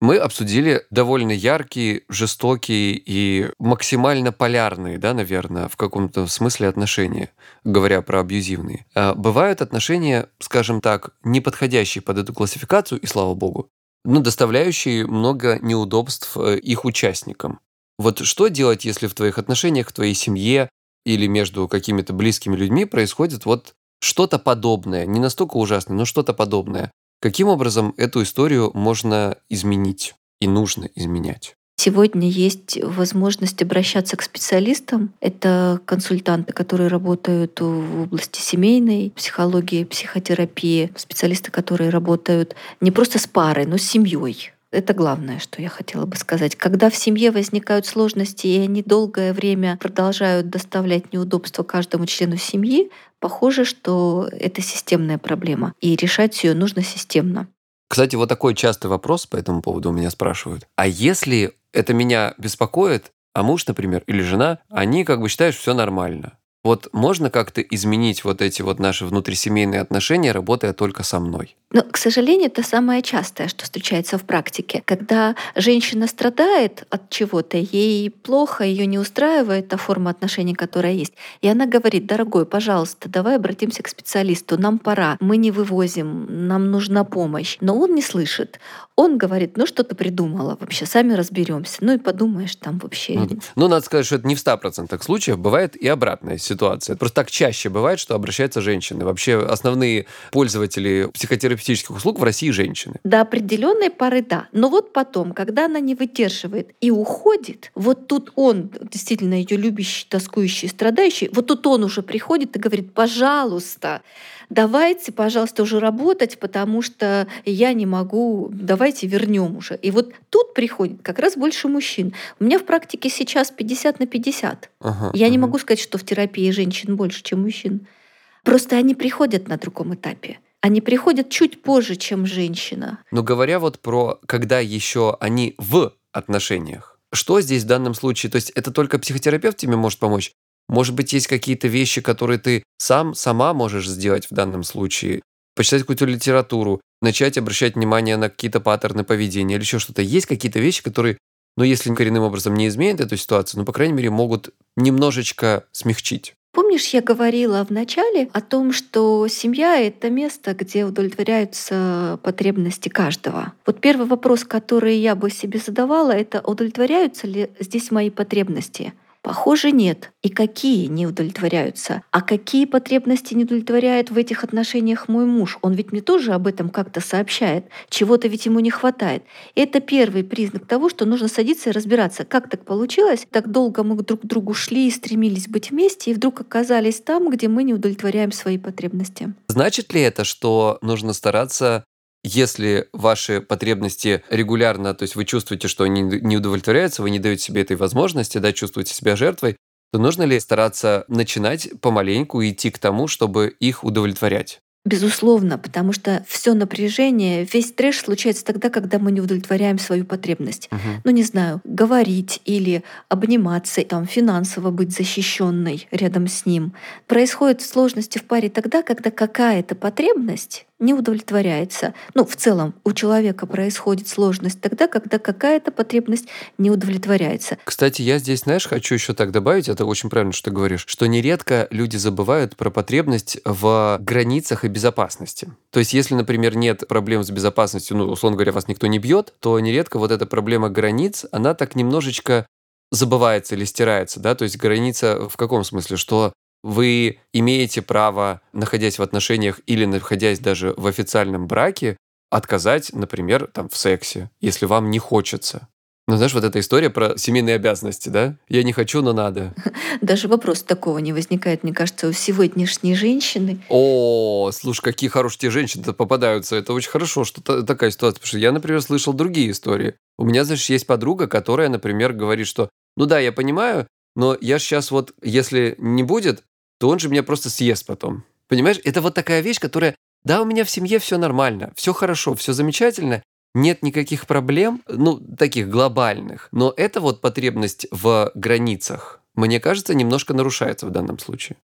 Мы обсудили довольно яркие, жестокие и максимально полярные, да, наверное, в каком-то смысле отношения, говоря про абьюзивные. А бывают отношения, скажем так, не подходящие под эту классификацию, и слава богу, но доставляющие много неудобств э, их участникам. Вот что делать, если в твоих отношениях, в твоей семье или между какими-то близкими людьми происходит вот что-то подобное, не настолько ужасное, но что-то подобное. Каким образом эту историю можно изменить и нужно изменять? Сегодня есть возможность обращаться к специалистам. Это консультанты, которые работают в области семейной психологии, психотерапии, специалисты, которые работают не просто с парой, но с семьей. Это главное, что я хотела бы сказать. Когда в семье возникают сложности, и они долгое время продолжают доставлять неудобства каждому члену семьи, похоже, что это системная проблема. И решать ее нужно системно. Кстати, вот такой частый вопрос по этому поводу у меня спрашивают. А если это меня беспокоит, а муж, например, или жена, они как бы считают, что все нормально. Вот можно как-то изменить вот эти вот наши внутрисемейные отношения, работая только со мной? Но, к сожалению, это самое частое, что встречается в практике. Когда женщина страдает от чего-то, ей плохо, ее не устраивает та форма отношений, которая есть. И она говорит, дорогой, пожалуйста, давай обратимся к специалисту, нам пора, мы не вывозим, нам нужна помощь. Но он не слышит. Он говорит, ну что ты придумала вообще, сами разберемся. Ну и подумаешь там вообще. Ну, ну надо сказать, что это не в 100% случаев, бывает и обратная ситуация ситуация. Просто так чаще бывает, что обращаются женщины. Вообще основные пользователи психотерапевтических услуг в России женщины. До определенной поры да. Но вот потом, когда она не выдерживает и уходит, вот тут он, действительно ее любящий, тоскующий, страдающий, вот тут он уже приходит и говорит, пожалуйста, давайте, пожалуйста, уже работать, потому что я не могу, давайте вернем уже. И вот тут приходит как раз больше мужчин. У меня в практике сейчас 50 на 50. Ага, я ага. не могу сказать, что в терапии женщин больше, чем мужчин. Просто они приходят на другом этапе. Они приходят чуть позже, чем женщина. Но говоря вот про, когда еще они в отношениях, что здесь в данном случае? То есть это только психотерапевт тебе может помочь? Может быть, есть какие-то вещи, которые ты сам, сама можешь сделать в данном случае? Почитать какую-то литературу, начать обращать внимание на какие-то паттерны поведения или еще что-то. Есть какие-то вещи, которые, ну, если коренным образом не изменят эту ситуацию, ну, по крайней мере, могут немножечко смягчить. Помнишь, я говорила в начале о том, что семья — это место, где удовлетворяются потребности каждого. Вот первый вопрос, который я бы себе задавала, это удовлетворяются ли здесь мои потребности? Похоже, нет. И какие не удовлетворяются? А какие потребности не удовлетворяет в этих отношениях мой муж? Он ведь мне тоже об этом как-то сообщает. Чего-то ведь ему не хватает. Это первый признак того, что нужно садиться и разбираться, как так получилось. Так долго мы друг к другу шли и стремились быть вместе, и вдруг оказались там, где мы не удовлетворяем свои потребности. Значит ли это, что нужно стараться если ваши потребности регулярно, то есть вы чувствуете, что они не удовлетворяются, вы не даете себе этой возможности, да, чувствуете себя жертвой, то нужно ли стараться начинать помаленьку идти к тому, чтобы их удовлетворять? Безусловно, потому что все напряжение, весь трэш случается тогда, когда мы не удовлетворяем свою потребность. Угу. Ну, не знаю, говорить или обниматься, там, финансово быть защищенной рядом с ним. Происходят сложности в паре тогда, когда какая-то потребность не удовлетворяется. Ну, в целом у человека происходит сложность тогда, когда какая-то потребность не удовлетворяется. Кстати, я здесь, знаешь, хочу еще так добавить, это очень правильно, что ты говоришь, что нередко люди забывают про потребность в границах и безопасности. То есть, если, например, нет проблем с безопасностью, ну, условно говоря, вас никто не бьет, то нередко вот эта проблема границ, она так немножечко забывается или стирается, да, то есть граница в каком смысле, что вы имеете право, находясь в отношениях или находясь даже в официальном браке, отказать, например, там, в сексе, если вам не хочется. Ну, знаешь, вот эта история про семейные обязанности, да? Я не хочу, но надо. Даже вопрос такого не возникает, мне кажется, у сегодняшней женщины. О, слушай, какие хорошие женщины-то попадаются. Это очень хорошо, что такая ситуация. Потому что я, например, слышал другие истории. У меня, знаешь, есть подруга, которая, например, говорит, что ну да, я понимаю, но я сейчас вот, если не будет, то он же меня просто съест потом. Понимаешь, это вот такая вещь, которая, да, у меня в семье все нормально, все хорошо, все замечательно, нет никаких проблем, ну, таких глобальных, но эта вот потребность в границах, мне кажется, немножко нарушается в данном случае.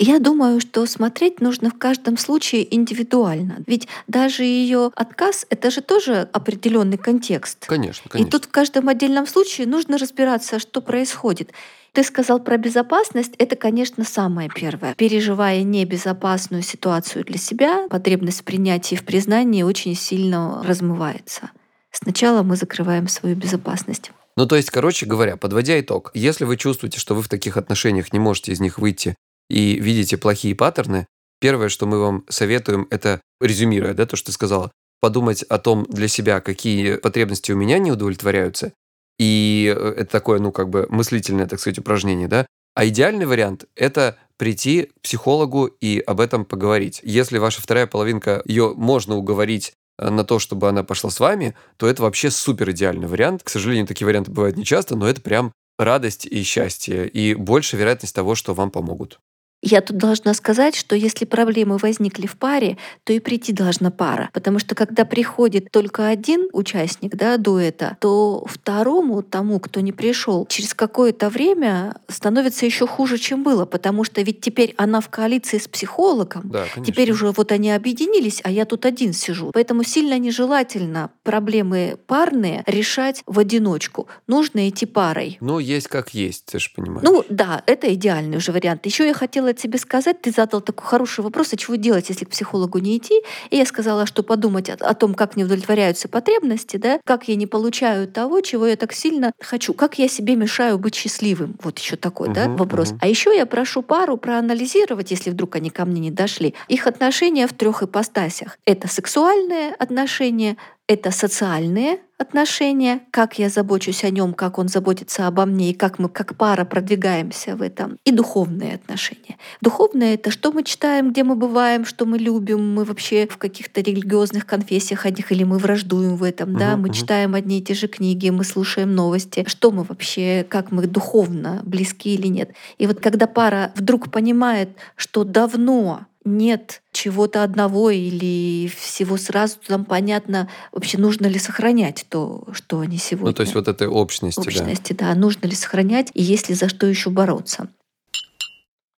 Я думаю, что смотреть нужно в каждом случае индивидуально. Ведь даже ее отказ — это же тоже определенный контекст. Конечно, конечно. И тут в каждом отдельном случае нужно разбираться, что происходит. Ты сказал про безопасность. Это, конечно, самое первое. Переживая небезопасную ситуацию для себя, потребность в принятии в признании очень сильно размывается. Сначала мы закрываем свою безопасность. Ну, то есть, короче говоря, подводя итог, если вы чувствуете, что вы в таких отношениях не можете из них выйти и видите плохие паттерны, первое, что мы вам советуем, это, резюмируя да, то, что ты сказала, подумать о том для себя, какие потребности у меня не удовлетворяются. И э, это такое, ну, как бы мыслительное, так сказать, упражнение, да. А идеальный вариант – это прийти к психологу и об этом поговорить. Если ваша вторая половинка, ее можно уговорить э, на то, чтобы она пошла с вами, то это вообще супер идеальный вариант. К сожалению, такие варианты бывают нечасто, но это прям радость и счастье, и больше вероятность того, что вам помогут. Я тут должна сказать, что если проблемы возникли в паре, то и прийти должна пара. Потому что когда приходит только один участник да, дуэта, то второму, тому, кто не пришел, через какое-то время становится еще хуже, чем было. Потому что ведь теперь она в коалиции с психологом. Да, теперь уже вот они объединились, а я тут один сижу. Поэтому сильно нежелательно проблемы парные решать в одиночку. Нужно идти парой. Ну, есть как есть, ты же понимаешь. Ну да, это идеальный уже вариант. Еще я хотела хотела тебе сказать, ты задал такой хороший вопрос, а чего делать, если к психологу не идти? И я сказала, что подумать о, о том, как не удовлетворяются потребности, да, как я не получаю того, чего я так сильно хочу, как я себе мешаю быть счастливым. Вот еще такой, uh-huh, да, вопрос. Uh-huh. А еще я прошу пару проанализировать, если вдруг они ко мне не дошли, их отношения в трех ипостасях. Это сексуальные отношения, это социальные отношения, как я забочусь о нем, как он заботится обо мне, и как мы как пара продвигаемся в этом, и духовные отношения. Духовные — это что мы читаем, где мы бываем, что мы любим, мы вообще в каких-то религиозных конфессиях одних, или мы враждуем в этом, да, мы читаем одни и те же книги, мы слушаем новости, что мы вообще, как мы духовно близки или нет. И вот когда пара вдруг понимает, что давно нет чего-то одного или всего сразу, там понятно, вообще нужно ли сохранять то, что они сегодня. Ну, то есть вот этой общности, общности да. да. Нужно ли сохранять, и есть ли за что еще бороться.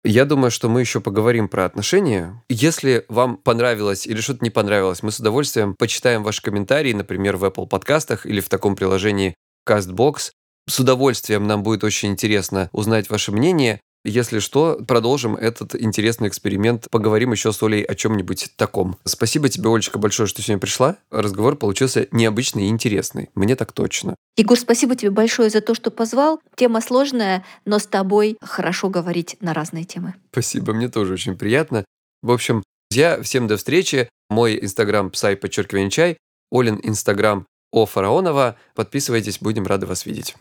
Я думаю, что мы еще поговорим про отношения. Если вам понравилось или что-то не понравилось, мы с удовольствием почитаем ваши комментарии, например, в Apple подкастах или в таком приложении CastBox. С удовольствием нам будет очень интересно узнать ваше мнение. Если что, продолжим этот интересный эксперимент. Поговорим еще с Олей о чем-нибудь таком. Спасибо тебе, Олечка, большое, что сегодня пришла. Разговор получился необычный и интересный. Мне так точно. Егор, спасибо тебе большое за то, что позвал. Тема сложная, но с тобой хорошо говорить на разные темы. Спасибо, мне тоже очень приятно. В общем, друзья, всем до встречи. Мой инстаграм псай подчеркивание чай, Олин инстаграм о Фараонова. Подписывайтесь, будем рады вас видеть.